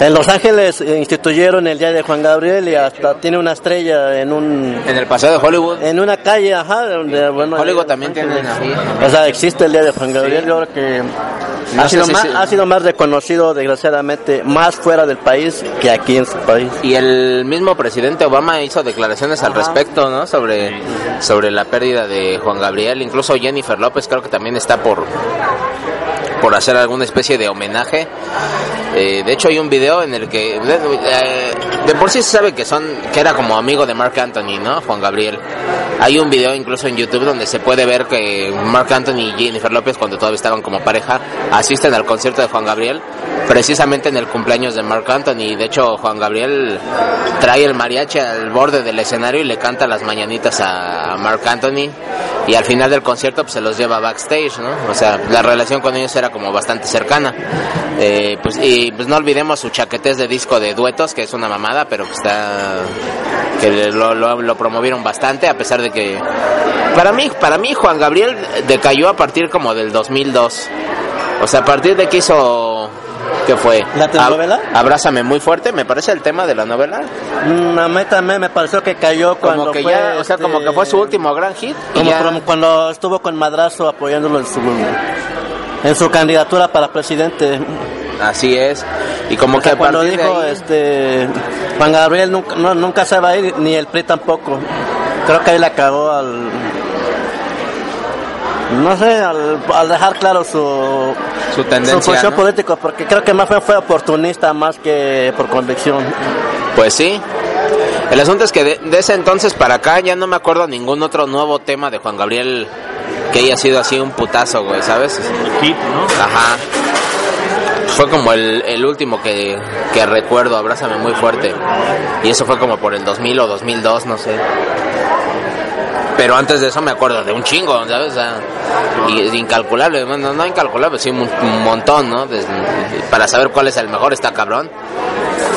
en Los Ángeles instituyeron el Día de Juan Gabriel y hasta tiene una estrella en un En el paseo de Hollywood, en una calle, ajá, donde bueno, Hollywood también así. O sea, existe el Día de Juan Gabriel, yo creo que No ha, sido si más, se- ha sido más reconocido, desgraciadamente, más fuera del país que aquí en su país. Y el mismo presidente Obama hizo declaraciones al respecto, ¿no? Sobre, sobre la pérdida de Juan Gabriel. Incluso Jennifer López creo que también está por, por hacer alguna especie de homenaje. Eh, de hecho hay un video en el que de, eh, por sí se sabe que son que era como amigo de Mark Anthony, ¿no? Juan Gabriel. Hay un video incluso en YouTube donde se puede ver que Mark Anthony y Jennifer López cuando todavía estaban como pareja asisten al concierto de Juan Gabriel precisamente en el cumpleaños de Mark Anthony. De hecho Juan Gabriel trae el mariachi al borde del escenario y le canta las mañanitas a Mark Anthony y al final del concierto pues, se los lleva backstage, ¿no? O sea, la relación con ellos era como bastante cercana. Eh, pues, y pues no olvidemos su chaquetés de disco de duetos, que es una mamada, pero que está que lo, lo, lo promovieron bastante a pesar de que para mí para mí Juan Gabriel decayó a partir como del 2002. O sea, a partir de que hizo ¿qué fue? ¿La telenovela? Ab- Abrázame muy fuerte, me parece el tema de la novela. Mm, A mí también me pareció que cayó cuando Como que fue, ya, o sea, como este, que fue su último gran hit. Como ya- cuando estuvo con Madrazo apoyándolo en su, en su candidatura para presidente. Así es. Y como O que sea, cuando dijo ahí- este Juan Gabriel nunca, no, nunca se va a ir, ni el PRI tampoco. Creo que ahí la cagó al. No sé, al, al dejar claro su, su su tendencia. posición ¿no? política, porque creo que más fue, fue oportunista más que por convicción. Pues sí. El asunto es que de, de ese entonces para acá ya no me acuerdo ningún otro nuevo tema de Juan Gabriel que haya sido así un putazo, güey, ¿sabes? Hit, ¿no? Ajá. Fue como el, el último que, que recuerdo, abrázame muy fuerte. Y eso fue como por el 2000 o 2002, no sé. Pero antes de eso me acuerdo de un chingo, ¿sabes? O sea, y, incalculable, bueno, no incalculable, sí, un, un montón, ¿no? Des- para saber cuál es el mejor está cabrón.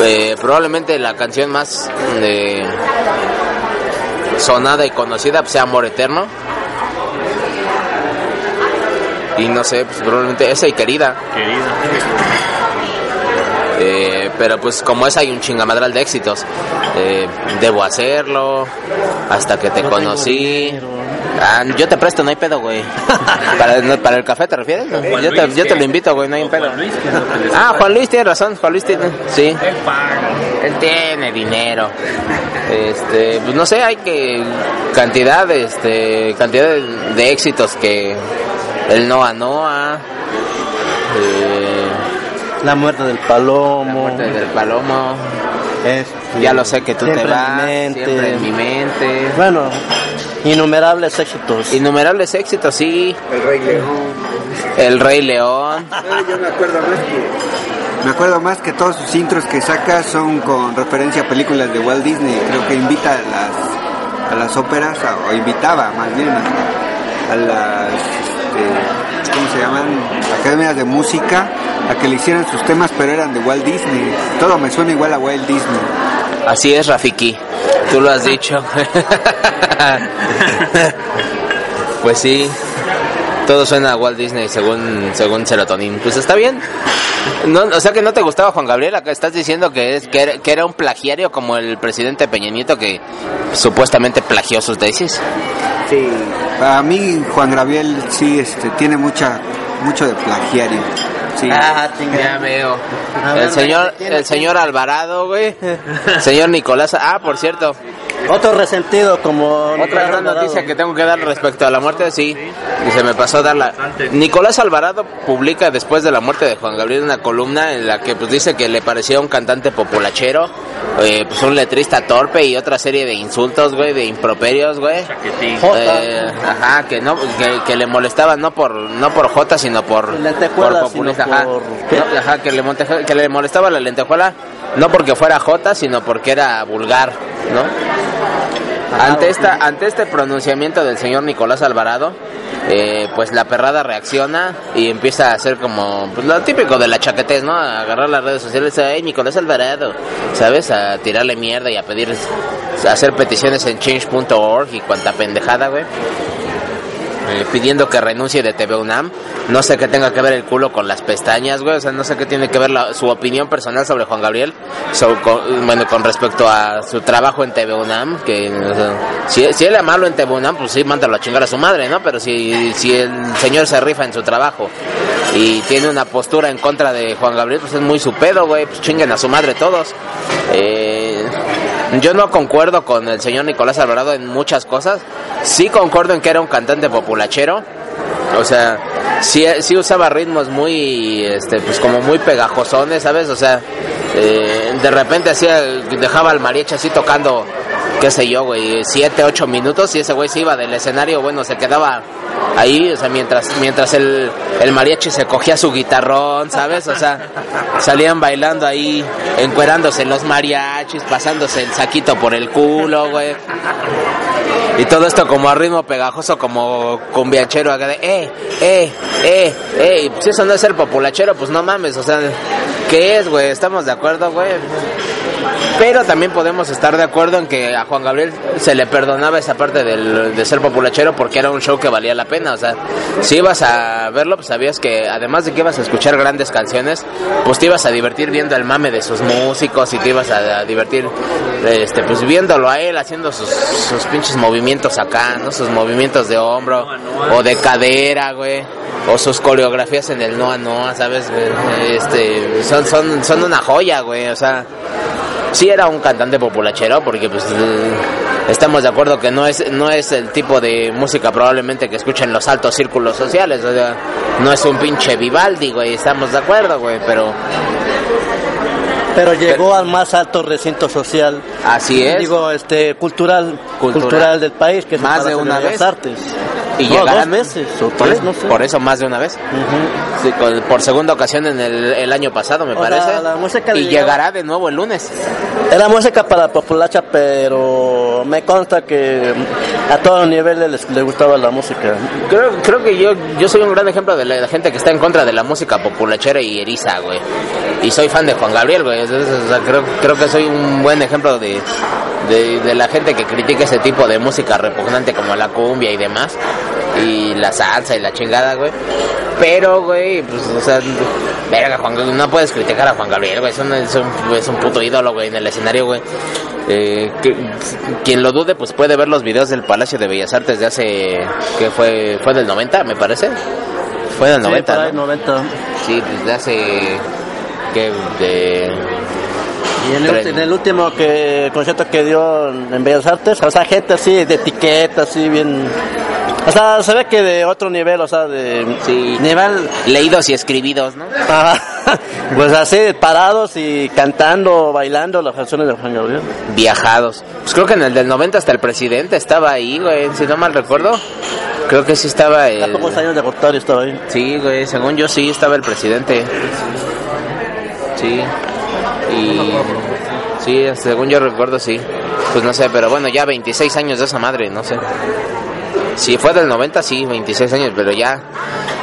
Eh, probablemente la canción más eh, sonada y conocida pues, sea Amor Eterno. Y no sé, pues probablemente esa y querida. Eh, pero pues como es hay un chingamadral de éxitos. Eh, debo hacerlo, hasta que te No conocí. Ah, yo te presto, no hay pedo, güey. ¿Para, no, ¿Para el café te refieres? yo, te, yo te lo invito, güey, no hay un pedo. Ah, Juan Luis tiene razón, Juan Luis tiene, sí. Él tiene dinero. Este, pues no sé, hay que cantidad, este, cantidad de, de éxitos que el Noa Noa, eh, La muerte del la palomo. muerte del palomo, este, ya lo sé que tú te en vas, mi mente. siempre en mi mente. Bueno, innumerables éxitos. Innumerables éxitos, sí. El Rey León. El Rey León. Yo me acuerdo más que me acuerdo más que todos sus intros que saca son con referencia a películas de Walt Disney. Creo que invita a las a las óperas a- o invitaba más bien a, a las este, ¿cómo se llaman? academias de música a que le hicieran sus temas, pero eran de Walt Disney. Todo me suena igual a Walt Disney. Así es, Rafiki. Tú lo has dicho. pues sí. Todo suena a Walt Disney según según Serotonin. Pues está bien. No, o sea que no te gustaba Juan Gabriel, acá estás diciendo que es que era, que era un plagiario como el presidente Peña Nieto que supuestamente plagió sus tesis. Sí. Para mí Juan Gabriel sí este tiene mucha mucho de plagiario. Sí. Ah. Ya veo. A ver, El señor ¿tiene el señor Alvarado, güey. Señor Nicolás. Ah, por cierto, Otro resentido como Otra gran noticia que tengo que dar respecto a la muerte, sí, y se me pasó a darla. Nicolás Alvarado publica después de la muerte de Juan Gabriel una columna en la que pues dice que le parecía un cantante populachero, eh, pues un letrista torpe y otra serie de insultos, güey, de improperios, güey. Eh, ajá, que no, que, que le molestaba no por no por J, sino por Lentejuela, por populista, sino ajá. No, ajá, que le, que le molestaba la lentejuela no porque fuera J, sino porque era vulgar, ¿no? Ante, esta, ante este pronunciamiento del señor Nicolás Alvarado, eh, pues la perrada reacciona y empieza a hacer como pues, lo típico de la chaquetez, ¿no? A agarrar las redes sociales, ay, Nicolás Alvarado, ¿sabes? A tirarle mierda y a pedir, a hacer peticiones en change.org y cuanta pendejada, güey. Eh, pidiendo que renuncie de TV UNAM. No sé qué tenga que ver el culo con las pestañas, güey. O sea, no sé qué tiene que ver la- su opinión personal sobre Juan Gabriel. Bueno, con respecto a su trabajo en TV UNAM. Que, si él es malo en TV UNAM, pues sí, mándalo a chingar a su madre, ¿no? Pero si, si el señor se rifa en su trabajo y tiene una postura en contra de Juan Gabriel, pues es muy su pedo, güey. Pues chinguen a su madre todos. Eh, yo no concuerdo con el señor Nicolás Alvarado en muchas cosas. Sí concuerdo en que era un cantante populachero. O sea, sí, sí usaba ritmos muy, este, pues como muy pegajosones, ¿sabes? O sea, eh, de repente hacía, dejaba al mariachi así tocando, qué sé yo, güey, siete, ocho minutos y ese güey se iba del escenario, bueno, se quedaba ahí, o sea, mientras, mientras el, mariachi se cogía su guitarrón, ¿sabes? O sea, salían bailando ahí, encuerándose los mariachis, pasándose el saquito por el culo, güey. Y todo esto como a ritmo pegajoso, como cumbiachero, acá de, eh, eh, eh, eh. Si eso no es el populachero, pues no mames, o sea, ¿qué es, güey? ¿Estamos de acuerdo, güey? Pero también podemos estar de acuerdo en que a Juan Gabriel se le perdonaba esa parte del, de ser populachero porque era un show que valía la pena. O sea, si ibas a verlo, pues sabías que además de que ibas a escuchar grandes canciones, pues te ibas a divertir viendo el mame de sus músicos y te ibas a, divertir, este, pues viéndolo a él haciendo sus, sus pinches movimientos acá, ¿no? Sus movimientos de hombro o de cadera, güey. O sus coreografías en el Noa Noa, ¿sabes? Este, son, son, son una joya, güey. O sea, sí era un cantante populachero porque pues eh, estamos de acuerdo que no es no es el tipo de música probablemente que escuchen los altos círculos sociales o sea no es un pinche Vivaldi güey estamos de acuerdo güey pero Pero llegó al más alto recinto social. así es Digo, este, cultural, Cultural. cultural, del país, que es Más de una Bellas vez. Artes. Y no, llegarán dos veces, o tres, no sé. por eso más de una vez Ujú. Sí, con- por segunda ocasión en el, el año pasado me O parece la música y llegaba- llegará de nuevo el lunes Era música para populacha, pero me consta que a todos niveles les, les gustaba la música. Creo, creo que yo, yo soy un gran ejemplo de la, gente que está en contra de la música populachera y eriza, güey. Y soy fan de Juan Gabriel, güey. Entonces, o sea, creo, creo que soy un buen ejemplo de, de, de la gente que critica ese tipo de música repugnante como la cumbia y demás. Y la salsa y la chingada, güey. Pero, güey, pues, o sea, verga, Juan no puedes criticar a Juan Gabriel, güey. Es un, es un, es un puto ídolo, güey, en el escenario, güey. Eh, que, quien lo dude, pues puede ver los videos del Palacio de Bellas Artes de hace, que fue, fue del 90, me parece. Fue del Sí, 90, por ahí, ¿no? 90. Sí, desde hace, que, de, Y en el, Tren. en el último que concierto que dio en Bellas Artes, o sea, gente así de etiqueta, así bien... O sea, se ve que de otro nivel, o sea, de Sí. nivel... leídos y escribidos, ¿no? Ajá. pues así, parados y cantando, bailando las canciones de Juan Gabriel. Viajados. Pues creo que en el del 90 hasta el presidente estaba ahí, güey, si no mal recuerdo. Creo que sí estaba el... pocos años de Rotario estaba ahí. Sí, güey, según yo sí estaba el presidente. Sí. Y sí, según yo recuerdo sí. Pues no sé, pero bueno, ya 26 años de esa madre, no sé. Si fue del 90, sí, 26 años, pero ya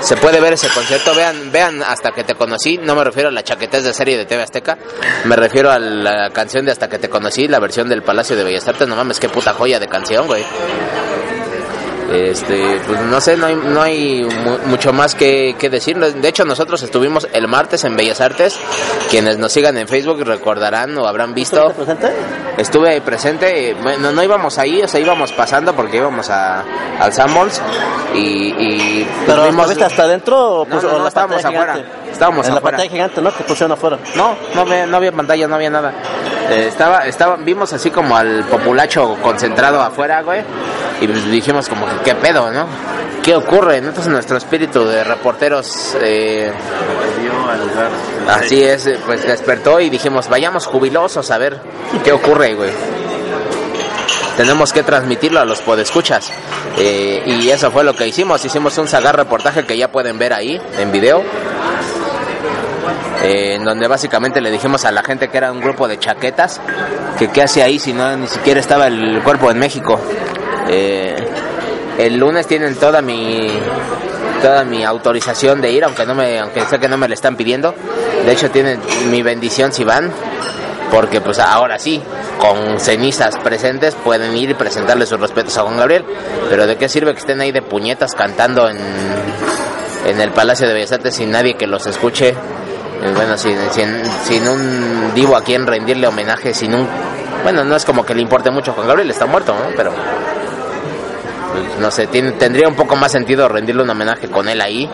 se puede ver ese concierto. Vean, vean hasta que te conocí. No me refiero a la chaquetez de serie de TV Azteca. Me refiero a la canción de Hasta que te conocí, la versión del Palacio de Bellas Artes. No mames, qué puta joya de canción, güey. Este, pues no sé, no hay, no hay mu- mucho más que, que decir. De hecho, nosotros estuvimos el martes en Bellas Artes. Quienes nos sigan en Facebook recordarán o habrán visto. ¿Estuviste presente? Estuve ahí presente, bueno, no íbamos ahí, o sea, íbamos pasando porque íbamos a, al Sanborns y, y pues, ¿Pero vimos- estuviste hasta adentro o No, no, estábamos afuera. gigante? Estábamos en afuera. la pantalla gigante, ¿no? Que pusieron afuera. No, no había, no había pantalla, no había nada. Eh, estaba, estaba, vimos así como al populacho concentrado afuera, güey, y pues dijimos como que qué pedo, ¿no? ¿Qué ocurre? Entonces nuestro espíritu de reporteros eh, así es, pues despertó y dijimos vayamos jubilosos a ver qué ocurre, güey. Tenemos que transmitirlo a los podescuchas. Eh, y eso fue lo que hicimos. Hicimos un sagar reportaje que ya pueden ver ahí en video. Eh, en donde básicamente le dijimos a la gente que era un grupo de chaquetas, que qué hacía ahí si no ni siquiera estaba el cuerpo en México. Eh, el lunes tienen toda mi toda mi autorización de ir, aunque no me aunque sé que no me le están pidiendo. De hecho tienen mi bendición si van, porque pues ahora sí, con cenizas presentes pueden ir y presentarle sus respetos a Juan Gabriel, pero de qué sirve que estén ahí de puñetas cantando en en el Palacio de Bellas Artes sin nadie que los escuche, bueno, sin, sin, sin un divo a quien rendirle homenaje, sin un... Bueno, no es como que le importe mucho Juan Gabriel, está muerto. Pero... pues, no sé, tiene- tendría un poco más sentido rendirle un homenaje con él ahí,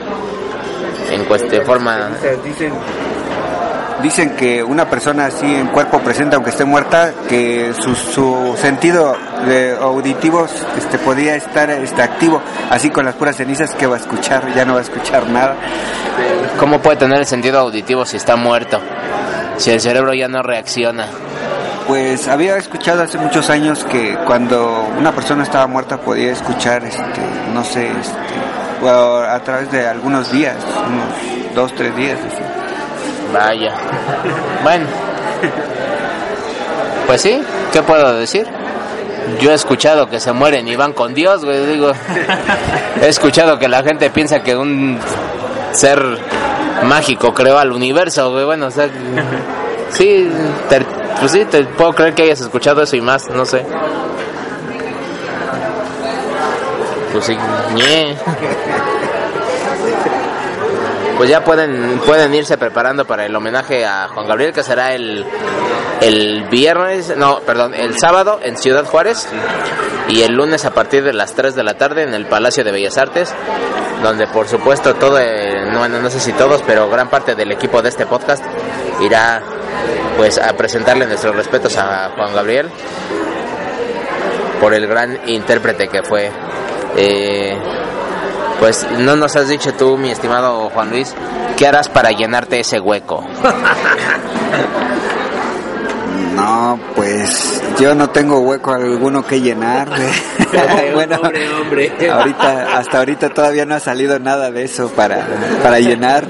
en cuestión, forma... Dicen, dicen que una persona así en cuerpo presente, aunque esté muerta, que su, su sentido de auditivo este, podría estar este, activo, así con las puras cenizas que va a escuchar, ya no va a escuchar nada. ¿Cómo puede tener el sentido auditivo si está muerto? Si el cerebro ya no reacciona. Pues había escuchado hace muchos años que cuando una persona estaba muerta podía escuchar, este, no sé, este, a través de algunos días, unos dos, tres días. así. Vaya. Bueno. Pues sí, ¿qué puedo decir? Yo he escuchado que se mueren y van con Dios, güey, digo. He escuchado que la gente piensa que un ser mágico creó al universo, güey, bueno, o sea, sí, te- pues sí, te puedo creer que hayas escuchado eso y más, no sé. Pues sí, ñe. Pues ya pueden pueden irse preparando para el homenaje a Juan Gabriel que será el el viernes, no, perdón, el sábado en Ciudad Juárez y el lunes a partir de las 3 de la tarde en el Palacio de Bellas Artes, donde por supuesto todo, eh, no, no, no sé si todos, pero gran parte del equipo de este podcast irá pues a presentarle nuestros respetos a Juan Gabriel por el gran intérprete que fue. Eh, pues no nos has dicho tú, mi estimado Juan Luis, ¿qué harás para llenarte ese hueco? No, pues yo no tengo hueco alguno que llenar. bueno, ahorita, hasta ahorita todavía no ha salido nada de eso para, para llenar.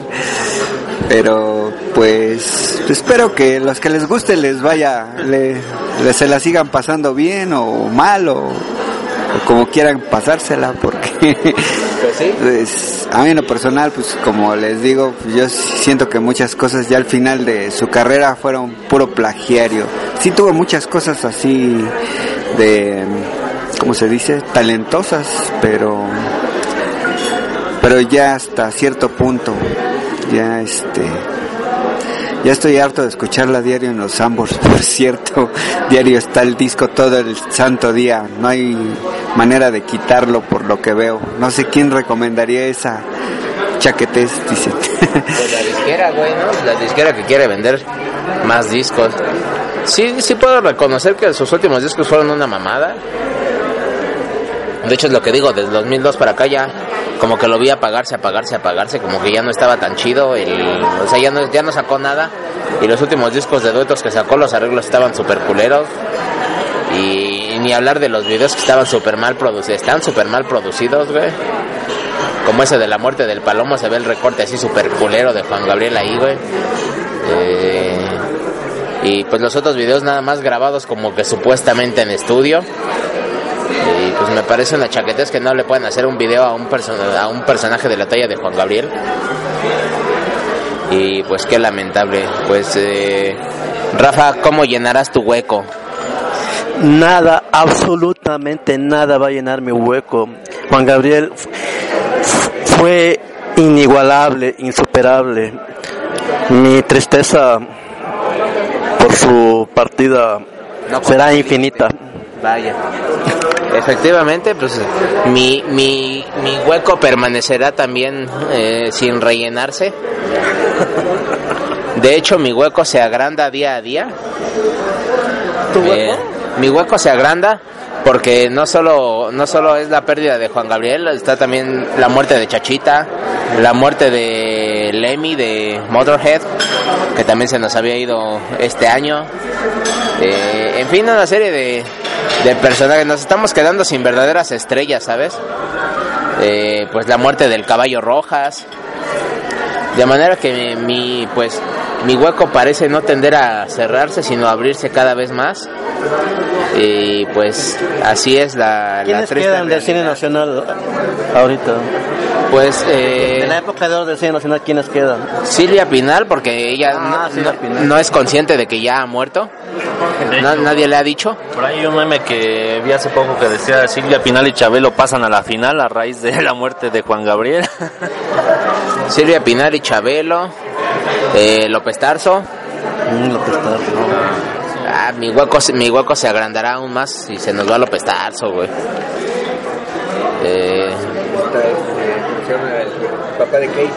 Pero pues espero que los que les guste les vaya, le, le- se la sigan pasando bien o mal o, o como quieran pasársela porque pues, a mí en lo personal, pues como les digo, pues, yo siento que muchas cosas ya al final de su carrera fueron puro plagiario. Sí tuvo muchas cosas así de, ¿cómo se dice? Talentosas, pero, pero ya hasta cierto punto, ya este, ya estoy harto de escucharla diario en los ambos, por cierto. Diario está el disco todo el santo día. No hay manera de quitarlo por lo que veo. No sé quién recomendaría esa chaquetez, dice. Pues la disquera, güey, ¿no? La disquera que quiere vender más discos. Sí, sí puedo reconocer que sus últimos discos fueron una mamada. De hecho es lo que digo, desde 2002 para acá ya como que lo vi apagarse, apagarse, apagarse, como que ya no estaba tan chido, el, o sea, ya no, ya no sacó nada. Y los últimos discos de duetos que sacó, los arreglos estaban súper culeros. Y, ni hablar de los videos que estaban súper mal producidos, estaban súper mal producidos, güey. Como ese de la muerte del palomo, se ve el recorte así súper culero de Juan Gabriel ahí, güey. Eh, y pues los otros videos nada más grabados como que supuestamente en estudio. Y pues me parece una chaquetez que no le pueden hacer un video a un, a un personaje de la talla de Juan Gabriel. Y pues qué lamentable. Pues eh, Rafa, ¿cómo llenarás tu hueco? Nada, absolutamente nada va a llenar mi hueco. Juan Gabriel fue inigualable, insuperable. Mi tristeza por su partida No será infinita. Vaya. Efectivamente, pues mi, mi, mi hueco permanecerá también eh, sin rellenarse. De hecho, mi hueco se agranda día a día. ¿Tu Eh, mi hueco se agranda porque no solo no solo es la pérdida de Juan Gabriel, está también la muerte de Chachita, la muerte de Lemmy de Motorhead, que también se nos había ido este año. Eh, en fin, una serie de, de personajes. Nos estamos quedando sin verdaderas estrellas, ¿sabes? Eh, pues la muerte del caballo Rojas. De manera que mi, pues, mi hueco parece no tender a cerrarse, sino a abrirse cada vez más. Y pues así es la, la ¿Quiénes triste quedan del cine nacional ahorita? Pues eh, En la época de oro del cine nacional, ¿quiénes quedan? Silvia Pinal, porque ella Ah, no, no- Pinal. no es consciente de que ya ha muerto. Na- nadie le ha dicho. Por ahí un meme que vi hace poco que decía Silvia Pinal y Chabelo pasan a la final a raíz de la muerte de Juan Gabriel. Silvia Pinal y Chabelo, eh, López Tarso. Mm, López Tarso. Ah, mi hueco, se- mi hueco se agrandará aún más y se nos va López Tarso, güey. Eh, El papá de Kate.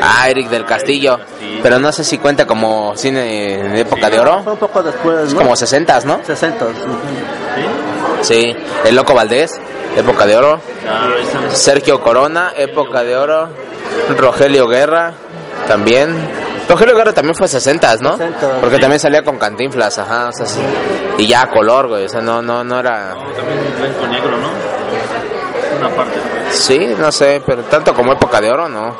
ah, Eric del Castillo. Pero no sé si cuenta como cine de época de oro. Fue un poco después, ¿no? Como 60, ¿no? 60. Sí. El Loco Valdés, época de oro. Sergio Corona, época de oro. Rogelio Guerra, también. Rogelio Guerra también fue 60, ¿no? 60, Porque sí. también salía con cantinflas, ajá, o sea, sí. Y ya a color, güey, o sea, no, no, no era... blanco negro, ¿no? Una parte. Sí, no sé, pero tanto como época de oro, no.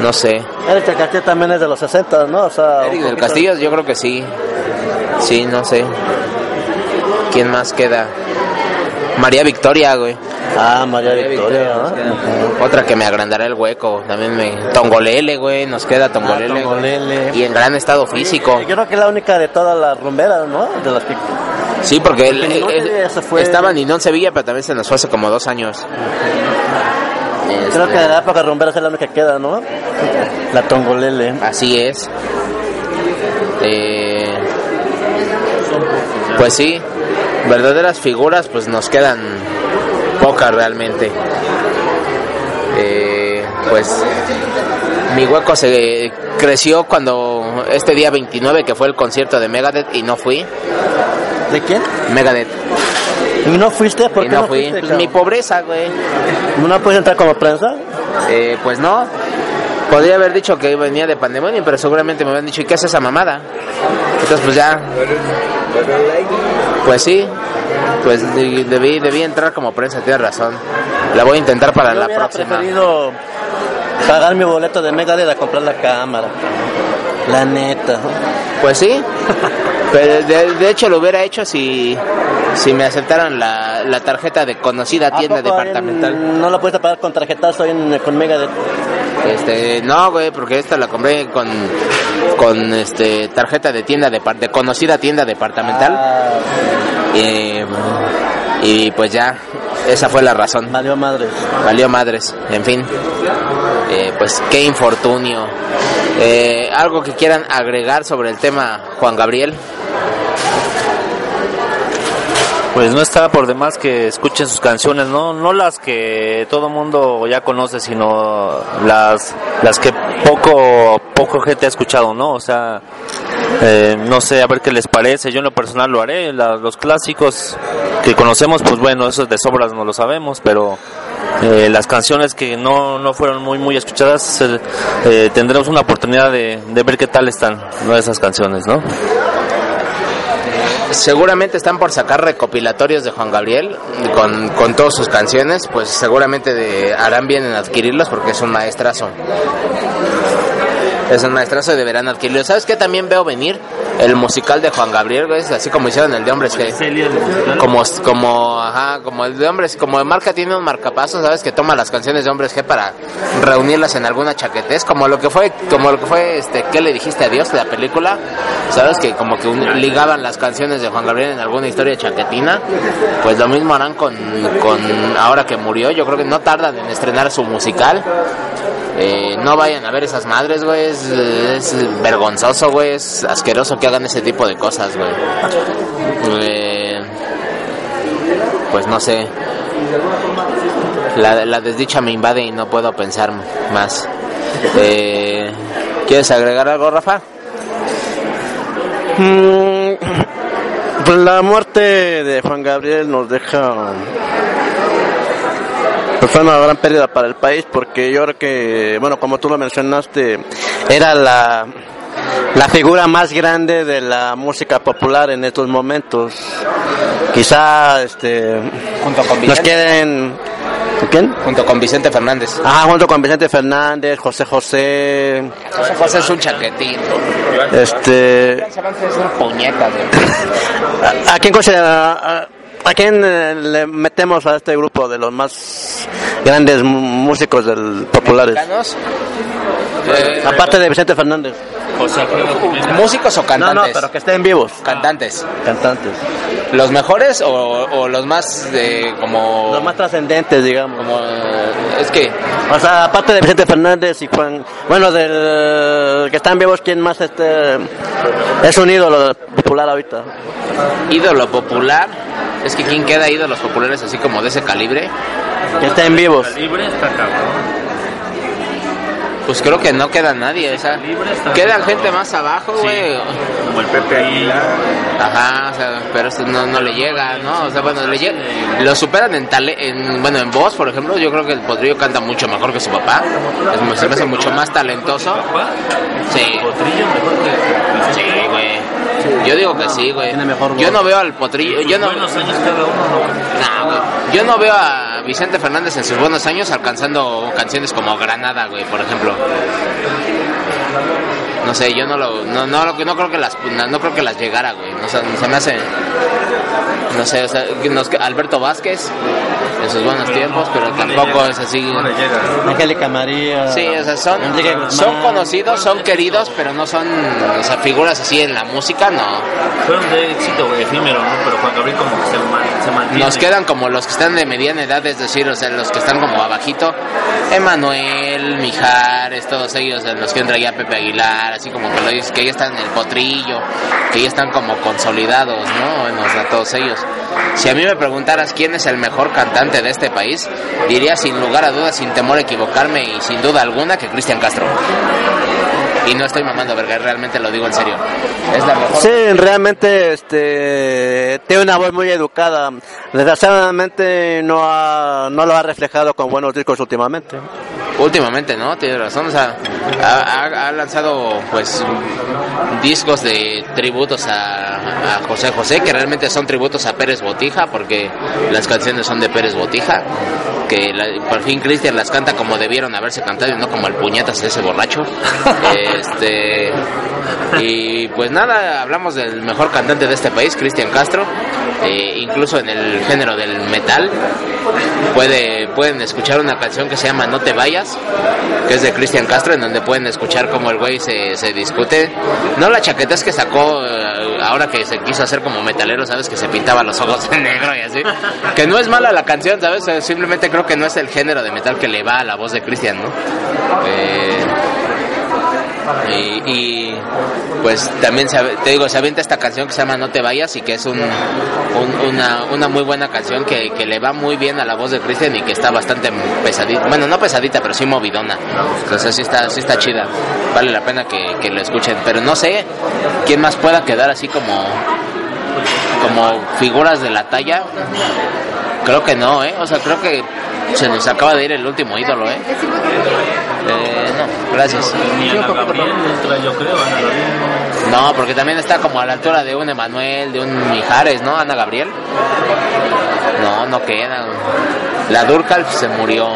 No sé. Eric del Castillo también es de los 60, ¿no? O sea, Eric del Castillo, yo creo que sí. Sí, no sé. ¿Quién más queda? María Victoria, güey. Ah, María María Victoria, Victoria, ¿no? Otra que me agrandará el hueco. También me. Tongolele, güey. Nos queda Tongolele. güey. Ah, Tongolele. Y en gran estado físico. Yo creo que es la única de todas las rumberas, ¿no? De las que... Sí, porque él, él- Sevilla se fue- estaba Ninón Sevilla, pero también se nos fue hace como dos años. Creo Este, que la época rumbera es la única que queda, ¿no? La Tongolele. Así es. Eh, pues sí, verdaderas figuras pues nos quedan pocas realmente. Eh, pues mi hueco se creció cuando este día 29 que fue el concierto de Megadeth y no fui. ¿De quién? Megadeth ¿Y no fuiste? ¿Por y qué no no, fui. fuiste? Pues, mi pobreza, güey. ¿No puedes entrar como prensa? Eh, pues no. Podría haber dicho que venía de Pandemonium, pero seguramente me habían dicho, ¿y qué hace esa mamada? Entonces, pues ya, pues sí. Pues de- debí, debí entrar como prensa, tienes razón. La voy a intentar para Yo la próxima. preferido pagar mi boleto de Megadeth a comprar la cámara. La neta. Pues sí. Pero de, de hecho lo hubiera hecho si, si me aceptaran la, la tarjeta de conocida tienda ¿A poco departamental. en- ¿No la puedes pagar con tarjetazo ahí en, con Megadeth? Este, no, güey, porque esta la compré con, con este tarjeta de tienda de, de conocida tienda departamental. Ah, Eh, y pues ya, esa fue la razón. valió madres. Valió madres, en fin. Eh, pues qué infortunio. Eh, algo que quieran agregar sobre el tema Juan Gabriel. Pues no está por demás que escuchen sus canciones, no no las que todo mundo ya conoce, sino las las que poco poco gente ha escuchado, ¿no? O sea, eh, no sé, a ver qué les parece. Yo en lo personal lo haré. Los clásicos que conocemos, pues bueno, eso de sobras no lo sabemos, pero eh, las canciones que no, no fueron muy muy escuchadas, eh, tendremos una oportunidad de, de ver qué tal están ¿no? esas canciones, ¿no? Seguramente están por sacar recopilatorios de Juan Gabriel con, con todas sus canciones, pues seguramente de- harán bien en adquirirlos porque es un maestrazo. Es un maestrazo y deberán adquirirlo. ¿Sabes qué? También veo venir el musical de Juan Gabriel, güey, así como hicieron el de Hombres G. Como, como, ajá, como el de Hombres, como el marca tiene un marcapaso, ¿sabes? Que toma las canciones de Hombres G para reunirlas en alguna chaquetez, como lo que fue, como lo que fue, este, ¿qué le dijiste a Dios? La película, ¿sabes? Que como que un- ligaban las canciones de Juan Gabriel en alguna historia chaquetina, pues lo mismo harán con, con ahora que murió, yo creo que no tardan en estrenar su musical. Eh, no vayan a ver esas madres, güey. Es, vergonzoso, güey. Es asqueroso que hagan ese tipo de cosas, güey. Eh, pues no sé. La, la desdicha me invade y no puedo pensar más. Eh, ¿Quieres agregar algo, Rafa? Mm, Pues la muerte de Juan Gabriel nos deja pues fue una gran pérdida para el país porque yo creo que, bueno, como tú lo mencionaste, era la, la figura más grande de la música popular en estos momentos. Quizá este, Junto con nos queden ¿Quién? Junto con Vicente Fernández. Ah, junto con Vicente Fernández, José José, José José es un chaquetín. este... Es una puñeta, güey. ¿A, a quién considera... A, quién eh, le metemos a este grupo de los más grandes músicos del populares? Eh, Aparte de Vicente Fernández. ¿Músicos o No, cantantes? no, pero que estén vivos. Cantantes. Cantantes. ¿Los mejores o, o los más de como... Los más trascendentes, digamos. como eh, es que O sea, aparte de Vicente Fernández y Juan, bueno, del que están vivos, ¿quién más este es un ídolo popular ahorita? ídolo popular, es que quién queda ídolos populares así como de ese calibre, Que estén vivos. Libre está cabrón. Pues creo que no queda nadie, o sea, quedan gente más abajo, güey. Como el Pepe Aguilar. Ajá, o sea, pero esto no, no le llega, ¿no? O sea, bueno, le llega, lo superan en, tale, en, bueno, en voz, por ejemplo, yo creo que el Potrillo canta mucho mejor que su papá, es, se me hace mucho más talentoso. Sí, Potrillo mejor que sí, güey. Yo digo que sí, güey. Tiene mejor Yo voz. no veo al Potrillo, yo no... buenos años cada uno. Nah, güey. Yo no veo a Vicente Fernández en sus buenos años alcanzando canciones como Granada, güey, por ejemplo. No sé, yo no lo, no, no, lo- no creo que las, no, no creo que las llegara, güey. No, sé, se me hace, no sé, o sea, que nos- Alberto Vázquez en sus buenos tiempos, pero tampoco es así. Angélica María. Sí, o sea, son, son conocidos, son queridos, pero no son, o sea, figuras así en la música, no. Fueron de éxito, güey, efímero, ¿no? Pero Juan Gabriel como que se mantiene. Nos quedan como los que están de mediana edad, es decir, o sea, los que están como abajito. Emanuel, Mijares, todos ellos, en los que entra ya Pepe Aguilar, así como que lo dices, que ya están en el potrillo, que ya están como consolidados, ¿no? Bueno, o sea, todos ellos. Si a mí me preguntaras quién es el mejor cantante de este país, diría sin lugar a dudas, sin temor a equivocarme y sin duda alguna que Cristian Castro. Y no estoy mamando, verga, realmente lo digo en serio. Es la mejor. Sí, realmente este tiene una voz muy educada. Desgraciadamente no ha, no lo ha reflejado con buenos discos últimamente. Últimamente, ¿no? Tienes razón, o sea, ha, lanzado pues discos de tributos a, a José José, que realmente son tributos a Pérez Botija, porque las canciones son de Pérez Botija, que la- por fin Cristian las canta como debieron haberse cantado y no como el puñetas de ese borracho. Este y pues nada, hablamos del mejor cantante de este país, Cristian Castro, eh, incluso en el género del metal. Puede, pueden escuchar una canción que se llama No te vayas, que es de Cristian Castro, en donde pueden escuchar cómo el güey se, se discute. No la chaqueta es que sacó eh, ahora que se quiso hacer como metalero, ¿sabes? Que se pintaba los ojos de negro y así. Que no es mala la canción, ¿sabes? Eh, Simplemente creo que no es el género de metal que le va a la voz de Cristian, ¿no? Eh, y, y, pues también se, te digo, se avienta esta canción que se llama No te vayas y que es un- una, una muy buena canción que, que le va muy bien a la voz de Cristian y que está bastante pesadita, bueno no pesadita pero sí movidona, entonces sí está, sí está chida, vale la pena que, que lo escuchen, pero no sé quién más pueda quedar así como, como figuras de la talla, creo que no, ¿eh? o sea creo que se nos acaba de ir el último ídolo, ¿eh? Eh, no, gracias. Ni Ana Gabriel entra, yo creo, Ana Gabriel. No, porque también está como a la altura de un Emanuel, de un Mijares, ¿no? Ana Gabriel. No, no queda. La Durcal se murió.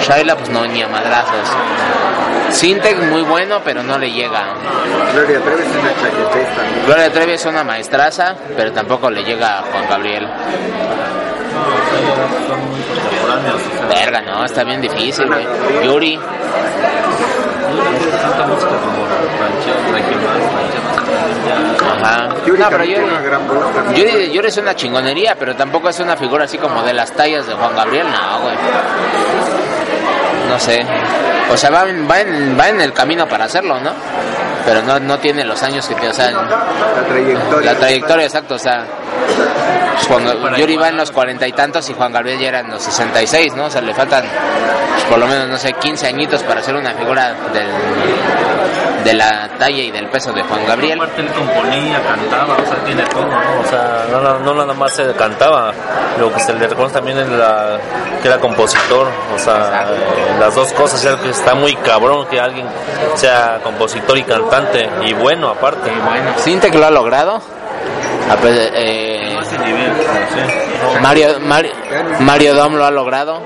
Shaila, pues no, ni a madrazos. Sintec muy bueno, pero no le llega. Gloria Trevi es una. Gloria Trevi es una maestraza, pero tampoco le llega a Juan Gabriel. Verga, no, está bien difícil, güey. Yuri, ajá. Yuri No, pero Yuri. Yuri, Yuri es una chingonería, pero tampoco es una figura así como de las tallas de Juan Gabriel, no, güey. No sé. O sea, va, en- va, en, va en el camino para hacerlo, ¿no? Pero no, no tiene los años que tiene, o sea, La trayectoria. la trayectoria, exacto, o sea, pues, Juan Ga- Yuri va en los cuarenta y tantos y Juan Gabriel ya era en los 66, ¿no? O sea, le faltan pues, por lo menos, no sé, 15 añitos para ser una figura del, de la talla y del peso de Juan Gabriel. Aparte él componía, cantaba, o sea, tiene todo, ¿no? O sea, no, no, no nada más se cantaba, lo que se le reconoce también es la, que era compositor, o sea, eh, las dos cosas, ya que está muy cabrón que alguien sea compositor y cantante, y bueno aparte. Bueno, Sintec lo ha logrado. A pe- eh, nivel. sí. Mario, Mario, Mario Dom lo ha logrado.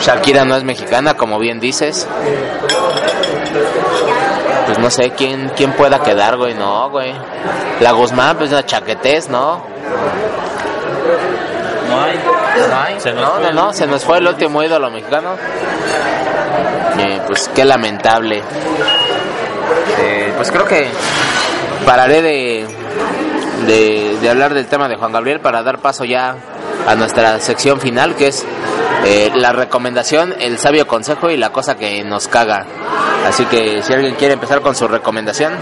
Shakira no es mexicana, como bien dices. Pues no sé quién quién pueda quedar, güey. No, güey. La Guzmán, pues una chaquetés, ¿no? No hay. No, hay. Se nos no, fue no, se nos fue el último ídolo mexicano. Eh, pues qué lamentable. Eh, pues creo que pararé de, de, hablar del tema de Juan Gabriel para dar paso ya a nuestra sección final, que es eh, la recomendación, el sabio consejo y la cosa que nos caga. Así que si alguien quiere empezar con su recomendación,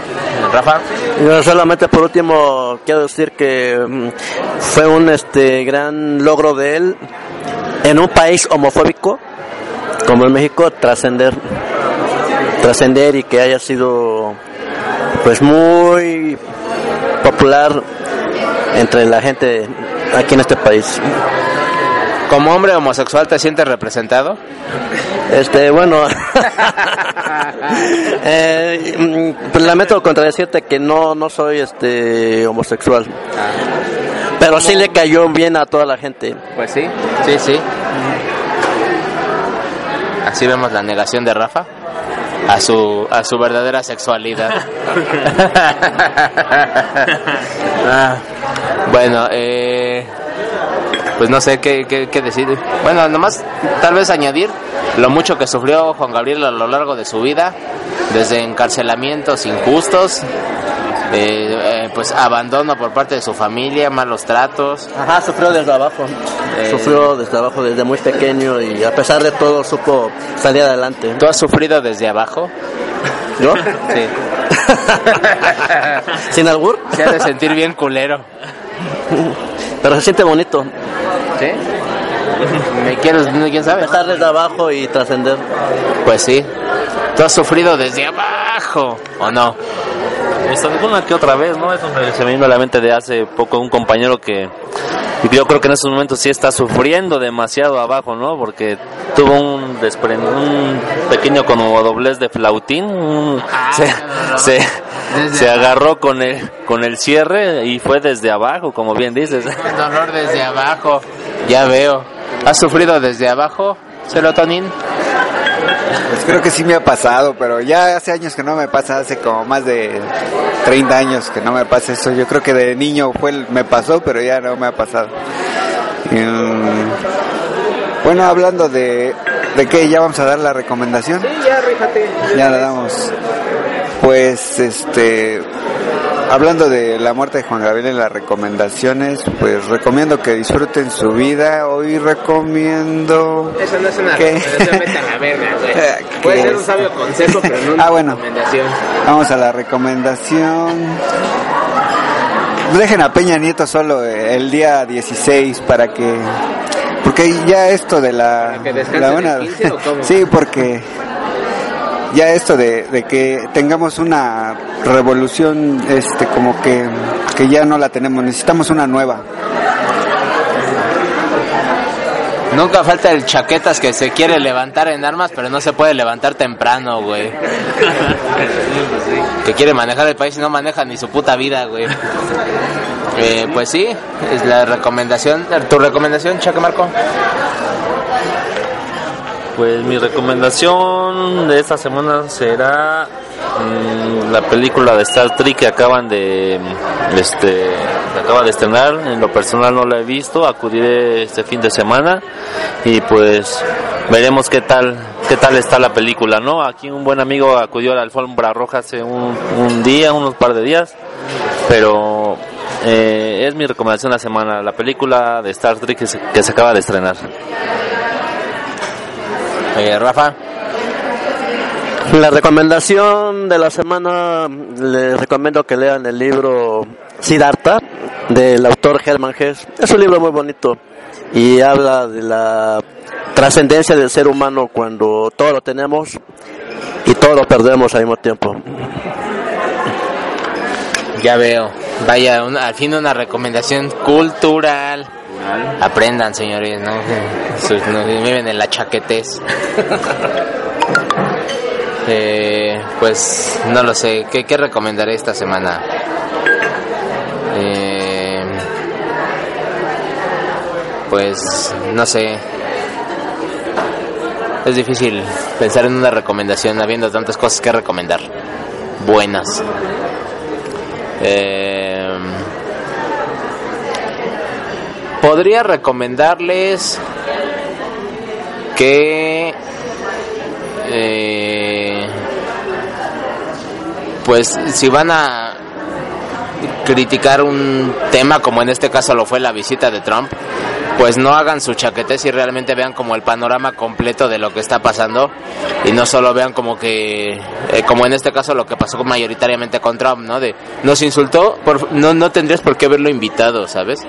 Rafa. Yo solamente por último quiero decir que mm, fue un este gran logro de él en un país homofóbico como en México trascender trascender y que haya sido pues muy popular entre la gente aquí en este país. Como hombre homosexual, ¿te sientes representado? Este, bueno, eh, mm, lamento contradecirte que no, no soy este homosexual, pero sí le cayó bien a toda la gente. Pues sí, sí, sí. Así vemos la negación de Rafa a su a su verdadera sexualidad. Ah, bueno, eh, pues no sé qué, qué, qué decir. Bueno, nomás tal vez añadir lo mucho que sufrió Juan Gabriel a lo largo de su vida, desde encarcelamientos injustos, eh, eh, pues abandono por parte de su familia, malos tratos. Ajá, sufrió desde abajo. Eh, Sufrió desde abajo, desde muy pequeño y a pesar de todo supo salir adelante. ¿Tú has sufrido desde abajo? ¿Yo? Sí. Sin albur, Se ha de sentir bien culero. pero se siente bonito. ¿Sí? ¿Me quieres? ¿Quién sabe? Empezar desde abajo y trascender. Pues sí. ¿Tú has sufrido desde abajo o no? Esto, alguna que otra vez, ¿no? Eso me- se me vino a la mente de hace poco un compañero que yo creo que en estos momentos sí está sufriendo demasiado abajo, ¿no? Porque tuvo un desprend un pequeño como doblez de flautín, un- se, se, agarró con el con el cierre y fue desde abajo, como bien dices. El dolor desde abajo. Ya veo. ¿Has sufrido desde abajo, serotonin? Pues creo que sí me ha pasado, pero ya hace años que no me pasa, hace como más de 30 años que no me pasa eso. Yo creo que de niño fue el- me pasó, pero ya no me ha pasado. Mm, bueno, hablando de, de qué, ya vamos a dar la recomendación. ya, ríjate. Ya la damos. Pues, este, hablando de la muerte de Juan Gabriel en las recomendaciones, pues recomiendo que disfruten su vida. Hoy recomiendo... Eso no es una ¿Qué? recomendación, vete a la verga, güey. ¿Qué Puede ser un sabio consejo, pero no una Ah, bueno. recomendación. Vamos a la recomendación. Dejen a Peña Nieto solo eh, el día 16 para que... Porque ya esto de la... ¿Para que la buena- 15 o cómo? sí, porque ya esto de, de que tengamos una revolución, este, como que, que ya no la tenemos, necesitamos una nueva. Nunca falta el chaquetas que se quiere levantar en armas, pero no se puede levantar temprano, güey. Que quiere manejar el país y no maneja ni su puta vida, güey. Eh, pues sí, es la recomendación. ¿Tu recomendación, Chaque Marco? Pues mi recomendación de esta semana será mm, la película de Star Trek que acaban de este que acaba de estrenar. En lo personal no la he visto, acudiré este fin de semana y pues veremos qué tal qué tal está la película, ¿no? Aquí un buen amigo acudió a la alfombra roja hace un, un día, unos par de días, pero eh, es mi recomendación la semana, la película de Star Trek que se acaba de estrenar. Eh, Rafa. La recomendación de la semana, les recomiendo que lean el libro Siddhartha del autor Hermann Hesse. Es un libro muy bonito y habla de la trascendencia del ser humano cuando todo lo tenemos y todo lo perdemos al mismo tiempo. Ya veo. Vaya, una- al fin una recomendación cultural. Aprendan, señores, ¿no? No viven en la chaquetez. Eh, pues no lo sé. ¿Qué, qué recomendaré esta semana? Eh, pues no sé. Es difícil pensar en una recomendación habiendo tantas cosas que recomendar. Buenas. Eh, podría recomendarles que eh, pues si van a criticar un tema como en este caso lo fue la visita de Trump, pues no hagan su chaquetes y realmente vean como el panorama completo de lo que está pasando y no solo vean como que eh, como en este caso lo que pasó mayoritariamente con Trump, ¿no? De nos insultó, por, no no tendrías por qué haberlo invitado, ¿sabes?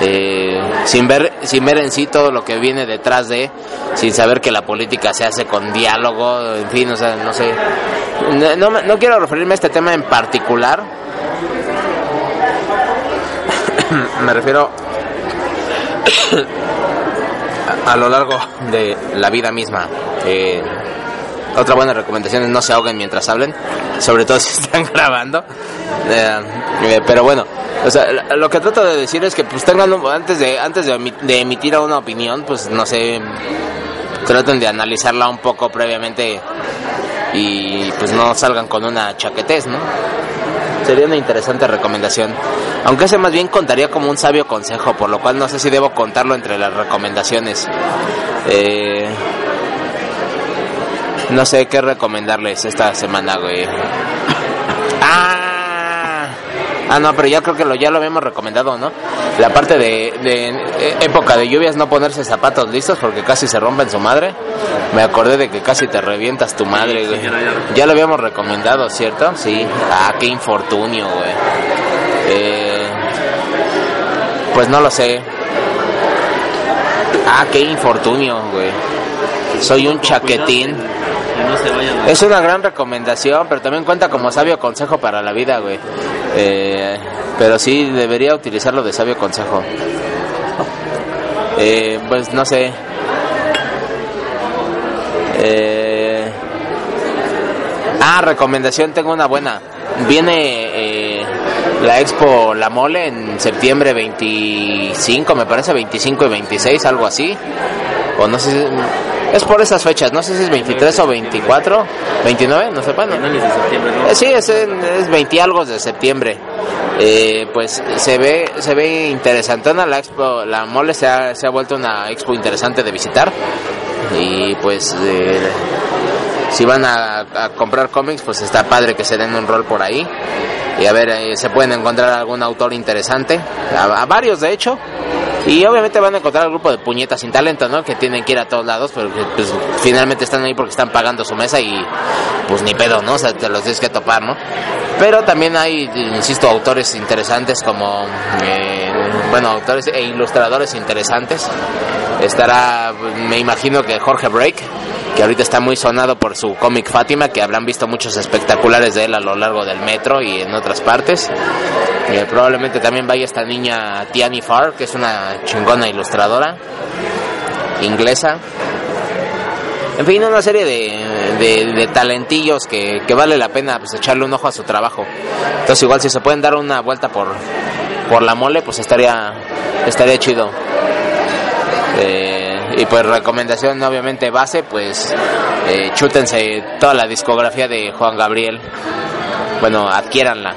Eh, sin ver sin ver en sí todo lo que viene detrás de, sin saber que la política se hace con diálogo, en fin, o sea, no sé. No, no, no quiero referirme a este tema en particular. Me refiero a, lo largo de la vida misma. Eh, otra buena recomendación es no se ahoguen mientras hablen, sobre todo si están grabando. Eh, eh, pero bueno, o sea, lo que trato de decir es que pues tengan antes de antes de emitir una opinión, pues no sé, traten de analizarla un poco previamente y pues no salgan con una chaquetez, ¿no? Sería una interesante recomendación. Aunque ese más bien contaría como un sabio consejo, por lo cual no sé si debo contarlo entre las recomendaciones. Eh, no sé qué recomendarles esta semana, güey. Ah, no, pero ya creo que lo, ya lo habíamos recomendado, ¿no? La parte de, de eh, época de lluvias, no ponerse zapatos listos porque casi se rompen su madre. Me acordé de que casi te revientas tu madre, güey. Ya lo habíamos recomendado, ¿cierto? Sí. Ah, qué infortunio, güey. Eh, pues no lo sé. Ah, qué infortunio, güey. Soy un chaquetín. Es una gran recomendación, pero también cuenta como sabio consejo para la vida, güey. Eh, pero sí, debería utilizarlo de sabio consejo. Eh, pues no sé. Eh, ah, recomendación, tengo una buena. Viene eh, la Expo La Mole en septiembre 25, me parece 25 y 26, algo así. O no sé. Es por esas fechas, no sé si es 23 o 24, 29, no sé. Eh, Sí, es, es 20 algo de septiembre. Eh, pues se ve se ve interesantona la expo, la mole se ha, se ha vuelto una expo interesante de visitar. Y pues eh, si van a, a comprar cómics pues está padre que se den un rol por ahí. Y a ver eh, se pueden encontrar algún autor interesante. A, a varios de hecho y obviamente van a encontrar al grupo de puñetas sin talento, ¿no? Que tienen que ir a todos lados, pero pues, finalmente están ahí porque están pagando su mesa y pues ni pedo, ¿no? O sea, te los tienes que topar, ¿no? Pero también hay, insisto, autores interesantes como, eh, bueno, autores e ilustradores interesantes. Estará, me imagino que Jorge Break, que ahorita está muy sonado por su cómic Fátima, que habrán visto muchos espectaculares de él a lo largo del metro y en otras partes. Eh, probablemente también vaya esta niña Tiani Farr, que es una chingona ilustradora inglesa. En fin, una serie de, de- talentillos que, que vale la pena pues, echarle un ojo a su trabajo. Entonces igual si se pueden dar una vuelta por, por la mole, pues estaría, estaría chido. Eh, y pues recomendación obviamente base, pues eh, chútense toda la discografía de Juan Gabriel. Bueno, adquiéranla.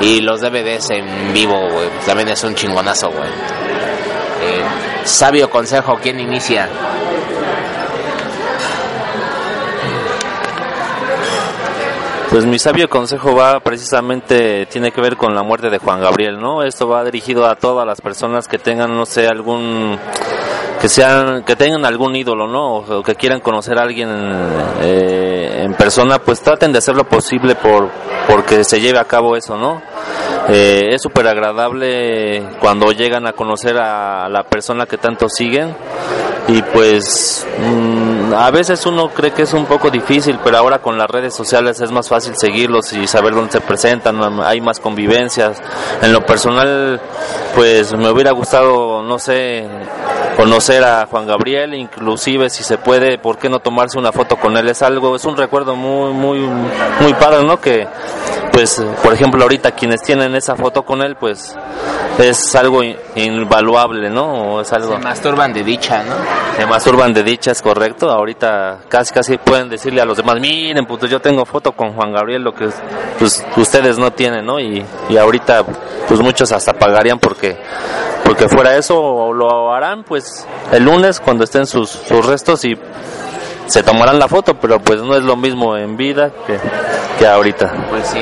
Y los DVDs en vivo, güey, también es un chingonazo, güey. Eh, sabio consejo, ¿quién inicia? Pues mi sabio consejo va precisamente, tiene que ver con la muerte de Juan Gabriel, ¿no? Esto va dirigido a todas las personas que tengan, no sé, algún, que sean, que tengan algún ídolo, ¿no? O, que quieran conocer a alguien eh, en persona, pues traten de hacer lo posible por, porque se lleve a cabo eso, ¿no? Eh, es súper agradable cuando llegan a conocer a la persona que tanto siguen y pues mm, a veces uno cree que es un poco difícil, pero ahora con las redes sociales es más fácil seguirlos y saber dónde se presentan, hay más convivencias. En lo personal, pues me hubiera gustado, no sé, conocer a Juan Gabriel, inclusive si se puede, ¿por qué no tomarse una foto con él? Es algo, es un recuerdo muy, muy, muy padre, ¿no? Que, pues, por ejemplo, ahorita quienes tienen esa foto con él, pues es algo invaluable, ¿no? O es algo... Se masturban de dicha, ¿no? Se masturban de dicha, es correcto. Ahorita casi casi pueden decirle a los demás, miren, pues yo tengo foto con Juan Gabriel, lo que pues, ustedes no tienen, ¿no? Y, y ahorita pues muchos hasta pagarían porque porque fuera eso o lo harán pues el lunes cuando estén sus, sus restos y se tomarán la foto, pero pues no es lo mismo en vida que, que ahorita. Pues sí.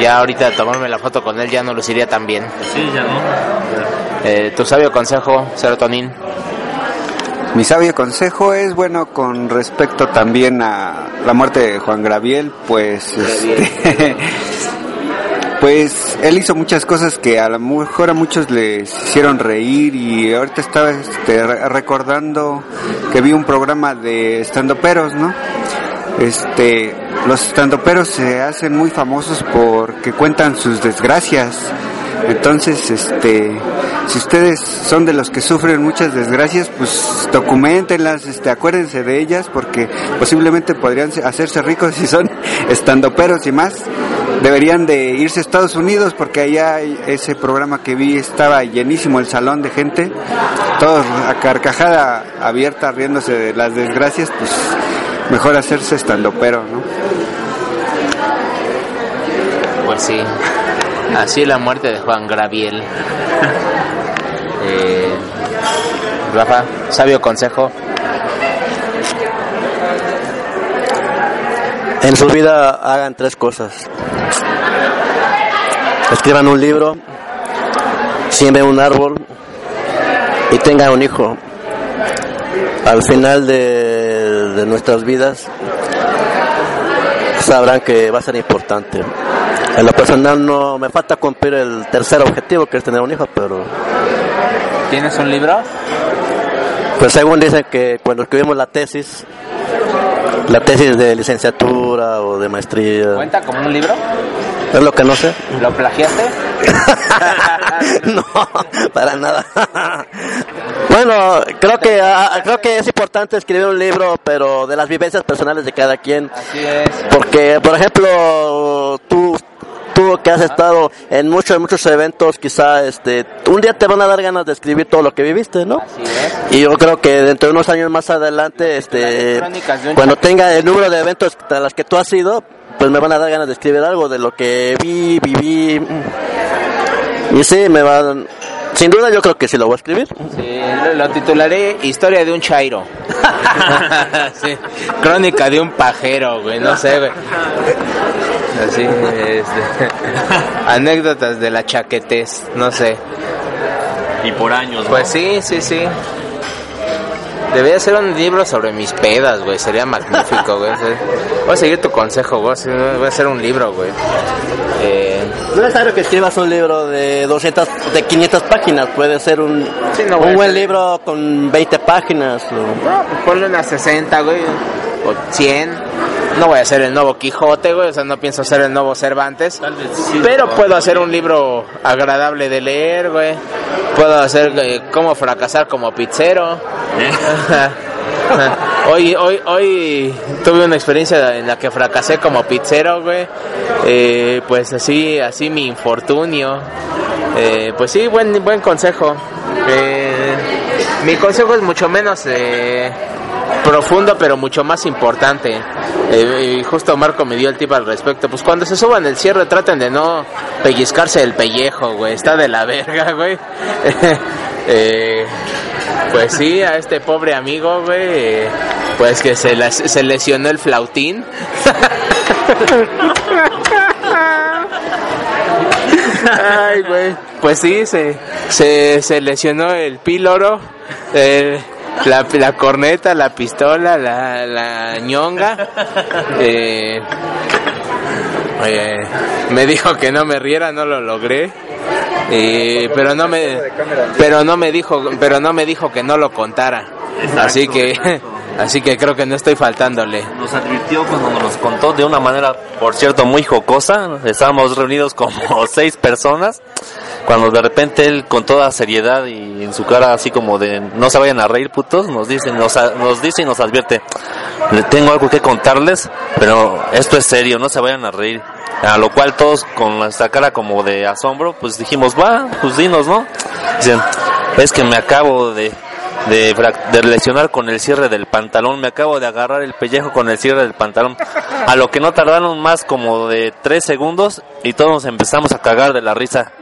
Ya ahorita tomarme la foto con él ya no luciría tan bien. Sí, ya no. Eh, tu sabio consejo, serotonin. Mi sabio consejo es bueno con respecto también a la muerte de Juan Graviel, pues este, pues él hizo muchas cosas que a lo mejor a muchos les hicieron reír y ahorita estaba este, recordando que vi un programa de estandoperos, ¿no? Este, los estandoperos se hacen muy famosos porque cuentan sus desgracias. Entonces, este, si ustedes son de los que sufren muchas desgracias, pues documentenlas, este, acuérdense de ellas porque posiblemente podrían hacerse ricos si son estandoperos y más deberían de irse a Estados Unidos porque allá ese programa que vi estaba llenísimo el salón de gente, todos a carcajada abierta riéndose de las desgracias, pues mejor hacerse estando pero, ¿no? Pues sí, así la muerte de Juan Graviel. Eh, Rafa, sabio consejo. En su vida hagan tres cosas. Escriban un libro, siembren un árbol y tengan un hijo. Al final de, de nuestras vidas sabrán que va a ser importante. En lo personal no me falta cumplir el tercer objetivo que es tener un hijo, pero ¿Tienes un libro? pues según dicen que cuando escribimos la tesis, la tesis de licenciatura o de maestría, ¿Cuenta como un libro? es lo que no sé. ¿Lo plagiaste? no, para nada. bueno, creo que ah, creo que es importante escribir un libro, pero de las vivencias personales de cada quien, Así es. porque por ejemplo, tú tú que has estado en muchos muchos eventos, quizá este un día te van a dar ganas de escribir todo lo que viviste, ¿no? Así es. Y yo creo que dentro de unos años más adelante, este, cuando tenga el número de eventos a las que tú has ido, pues me van a dar ganas de escribir algo de lo que vi, viví. Y sí, me van... Sin duda yo creo que sí lo voy a escribir. Sí, lo titularé Historia de un Chairo. sí. Crónica de un pajero, güey, no sé, güey. Así, este, anécdotas de la chaquetez, no sé. Y por años, ¿no? Pues sí, sí, sí. Debería ser un libro sobre mis pedas, güey. Sería magnífico, güey. Voy a seguir tu consejo, güey. Voy a hacer un libro, güey. Eh, No es necesario que escribas un libro de 200, de 500 páginas, puede ser un, Sí, no voy un buen libro con 20 páginas. o- no, pues ponle unas 60, güey. O 100. No voy a hacer el nuevo Quijote, güey. O sea, no pienso hacer el nuevo Cervantes. Pero puedo hacer un libro agradable de leer, güey. Puedo hacer eh, cómo fracasar como pizzero. hoy, hoy, hoy tuve una experiencia en la que fracasé como pizzero, güey. Eh, pues así, así mi infortunio. Eh, pues sí, buen, buen consejo. Eh, mi consejo es mucho menos eh, profundo, pero mucho más importante. Eh, y justo Marco me dio el tip al respecto. Pues cuando se suban el cierre, traten de no pellizcarse el pellejo, güey. Está de la verga, güey. Eh, pues sí, a este pobre amigo, güey, eh, pues que se, las- se lesionó el flautín. Ay, güey. Pues sí, se, se, se lesionó el píloro, el- la, la corneta, la pistola, la, la ñonga. Eh, eh, me dijo que no me riera, no lo logré. Eh, pero no me pero no me dijo pero no me dijo que no lo contara así que así que creo que no estoy faltándole Nos advirtió cuando nos contó de una manera, por cierto, muy jocosa. Estábamos reunidos como seis personas cuando de repente él con toda seriedad y en su cara así como de no se vayan a reír putos, nos dice, nos, nos dice y nos advierte, le tengo algo que contarles, pero esto es serio, no se vayan a reír. A lo cual todos con nuestra cara como de asombro, pues dijimos, va, pues dinos, ¿no? Dicen, es que me acabo de, de, de, lesionar con el cierre del pantalón, me acabo de agarrar el pellejo con el cierre del pantalón. A lo que no tardaron más como de tres segundos y todos nos empezamos a cagar de la risa.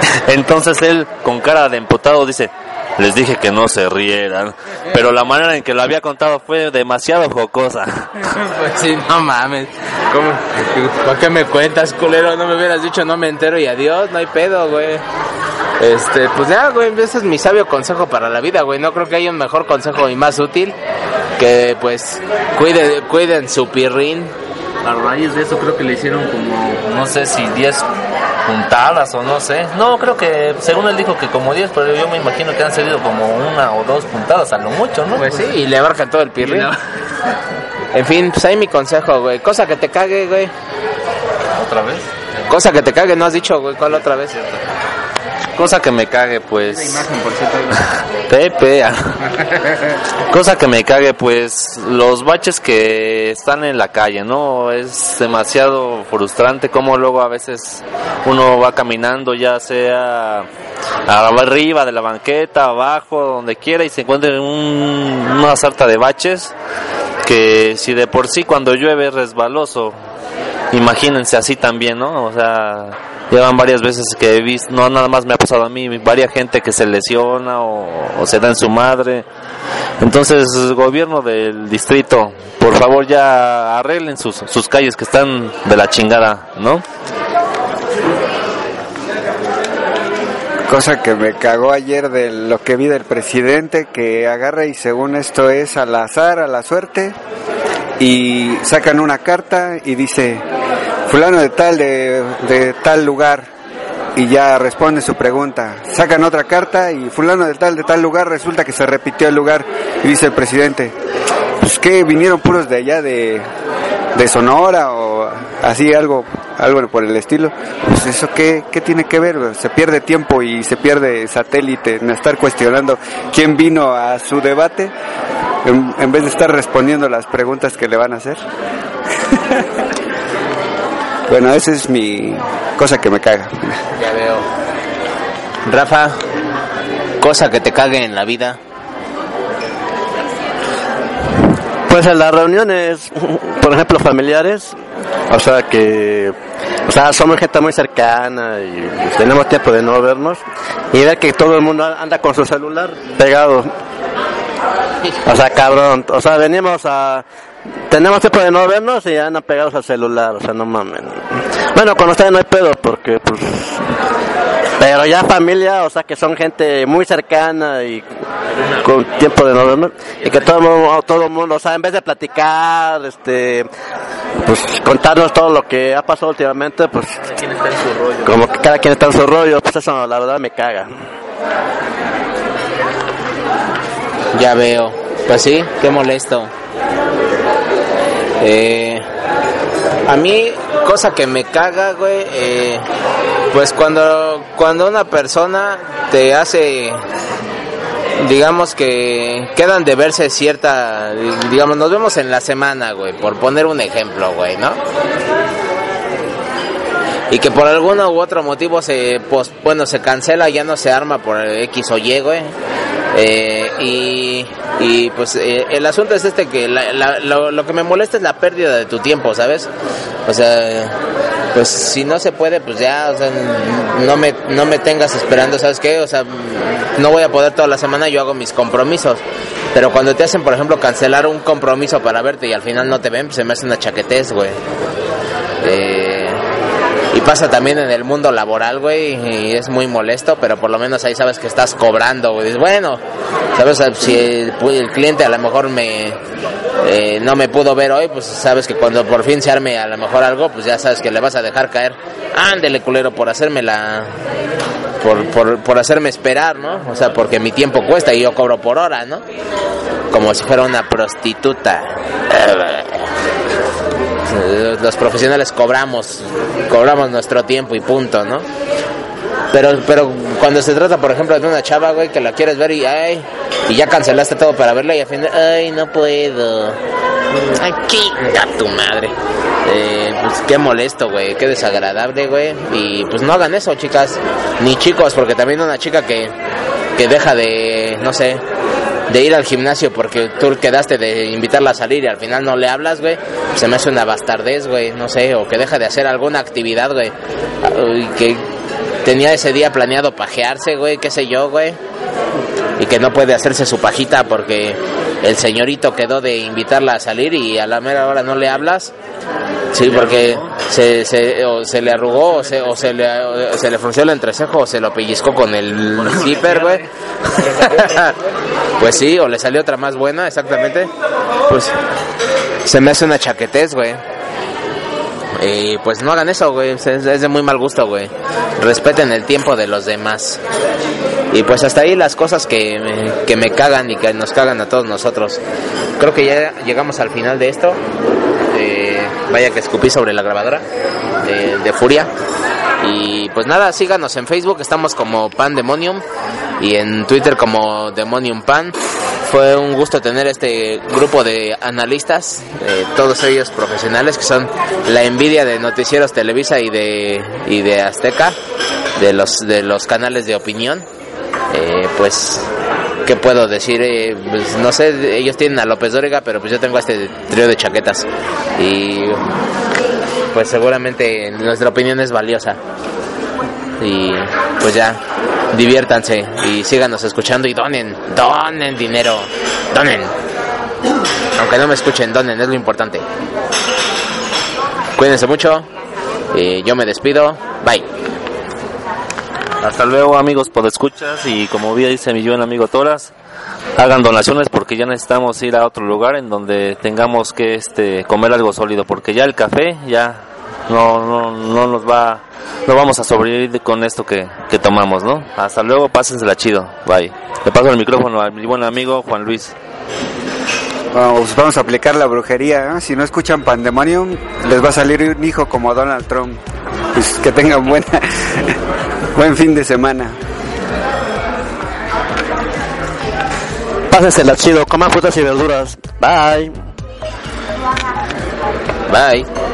Entonces él, con cara de empotado, dice, les dije que no se rieran, pero la manera en que lo había contado fue demasiado jocosa. pues sí, no mames. ¿Cómo? ¿Para qué me cuentas, culero? No me hubieras dicho no me entero y adiós, no hay pedo, güey. Este, pues ya, güey, ese es mi sabio consejo para la vida, güey. No creo que haya un mejor consejo y más útil que, pues, cuiden, cuiden su pirrín. A raíz de eso creo que le hicieron como, no sé si 10 puntadas o no sé. No, creo que, según él dijo que como 10, pero yo me imagino que han salido como una o dos puntadas a lo mucho, ¿no? Pues sí, y le abarcan todo el pirrín. en fin, pues ahí mi consejo, güey. Cosa que te cague, güey. ¿Otra vez? Cosa que te cague, no has dicho, güey. ¿Cuál otra vez? Cosa que me cague, pues. imagen, por cierto. Pepe. Cosa que me cague, pues. Los baches que están en la calle, ¿no? Es demasiado frustrante como luego a veces uno va caminando, ya sea arriba de la banqueta, abajo, donde quiera, y se encuentra en un, una sarta de baches que si de por sí cuando llueve es resbaloso, imagínense así también, ¿no? O sea, llevan varias veces que he visto, no nada más me ha pasado a mí, varias gente que se lesiona o, se da en su madre. Entonces, gobierno del distrito, por favor ya arreglen sus, sus calles que están de la chingada, ¿no? Cosa que me cagó ayer de lo que vi del presidente, que agarra y según esto es al azar, a la suerte, y sacan una carta y dice, fulano de tal, de, de tal lugar, y ya responde su pregunta. Sacan otra carta y fulano de tal, de tal lugar, resulta que se repitió el lugar, y dice el presidente, pues que vinieron puros de allá de, de Sonora o así algo algo por el estilo pues eso qué, qué tiene que ver se pierde tiempo y se pierde satélite en estar cuestionando quién vino a su debate en, en vez de estar respondiendo las preguntas que le van a hacer bueno esa es mi cosa que me caga Ya veo. Rafa, cosa que te cague en la vida. Pues en las reuniones, por ejemplo, familiares, o sea que, o sea, somos gente muy cercana y tenemos tiempo de no vernos y ver que todo el mundo anda con su celular pegado. O sea, cabrón, o sea, venimos a, tenemos tiempo de no vernos y andan pegados al celular, o sea, no mames. Bueno, con ustedes no hay pedo porque, pues, pero ya familia, o sea, que son gente muy cercana y con tiempo de no vernos y que todo el mundo, todo el mundo, o sea, en vez de platicar, este, pues contarnos todo lo que ha pasado últimamente, pues como que cada quien está en su rollo, pues eso la verdad me caga. Ya veo. Pues sí, qué molesto. Eh, a mí, cosa que me caga, güey, eh, pues cuando, cuando una persona te hace, digamos que quedan de verse cierta, digamos, nos vemos en la semana, güey, por poner un ejemplo, güey, ¿no? Y que por alguno u otro motivo se, pues, bueno, se cancela, ya no se arma por X o Y, güey. Eh, y, y pues eh, el asunto es este que la- la- lo, lo que me molesta es la pérdida de tu tiempo, ¿sabes? O sea, pues si no se puede, pues ya, o sea, no me, no me tengas esperando, ¿sabes qué? O sea, no voy a poder toda la semana, yo hago mis compromisos. Pero cuando te hacen, por ejemplo, cancelar un compromiso para verte y al final no te ven, pues se me hace una chaquetez, güey. Eh, y pasa también en el mundo laboral, güey, y es muy molesto, pero por lo menos ahí sabes que estás cobrando, güey. Bueno, sabes, si el, el cliente a lo mejor me eh, no me pudo ver hoy, pues sabes que cuando por fin se arme a lo mejor algo, pues ya sabes que le vas a dejar caer. Ándele, culero, por hacerme la... Por, por, por hacerme esperar, ¿no? O sea, porque mi tiempo cuesta y yo cobro por hora, ¿no? Como si fuera una prostituta. Los profesionales cobramos, cobramos nuestro tiempo y punto, ¿no? Pero, pero cuando se trata, por ejemplo, de una chava, güey, que la quieres ver y, ay, y ya cancelaste todo para verla y al final, ay, no puedo. Ay, chinga tu madre. Eh, pues qué molesto, güey, qué desagradable, güey. Y pues no hagan eso, chicas, ni chicos, porque también una chica que, que deja de, no sé, de ir al gimnasio porque tú quedaste de invitarla a salir y al final no le hablas, güey, se me hace una bastardez, güey, no sé, o que deja de hacer alguna actividad, güey, que tenía ese día planeado pajearse, güey, qué sé yo, güey, y que no puede hacerse su pajita porque el señorito quedó de invitarla a salir y a la mera hora no le hablas. Sí, porque se, se, o se le arrugó o se, o se, le, o se le frunció el entrecejo o se lo pellizcó con el zipper, güey. pues sí, o le salió otra más buena, exactamente. Pues se me hace una chaquetez, güey. Y pues no hagan eso, güey. Es, de muy mal gusto, güey. Respeten el tiempo de los demás. Y pues hasta ahí las cosas que me, que me cagan y que nos cagan a todos nosotros. Creo que ya llegamos al final de esto. Eh, vaya que escupí sobre la grabadora de Furia. Y pues nada, síganos en Facebook, estamos como Pandemonium y en Twitter como Demonium Pan. Fue un gusto tener este grupo de analistas, eh, todos ellos profesionales, que son la envidia de Noticieros Televisa y de, y de Azteca, de los, de los canales de opinión. Eh, pues, ¿qué puedo decir? Eh, pues, no sé, ellos tienen a López Dóriga, pero pues yo tengo este trío de chaquetas. Y pues seguramente nuestra opinión es valiosa. Y pues ya, diviértanse y síganos escuchando y donen, donen dinero, donen. Aunque no me escuchen, donen, es lo importante. Cuídense mucho, y yo me despido, bye. Hasta luego amigos por escuchas y como bien dice mi buen amigo Toras, hagan donaciones porque ya necesitamos ir a otro lugar en donde tengamos que este comer algo sólido porque ya el café ya no no, no nos va no vamos a sobrevivir con esto que, que tomamos, ¿no? Hasta luego, pásensela chido. Bye. Le paso el micrófono a mi buen amigo Juan Luis. Vamos, vamos a aplicar la brujería. ¿eh? Si no escuchan Pandemonium, les va a salir un hijo como Donald Trump. Pues que tengan buena, buen fin de semana. Pásensela chido, coman frutas y verduras. Bye. Bye.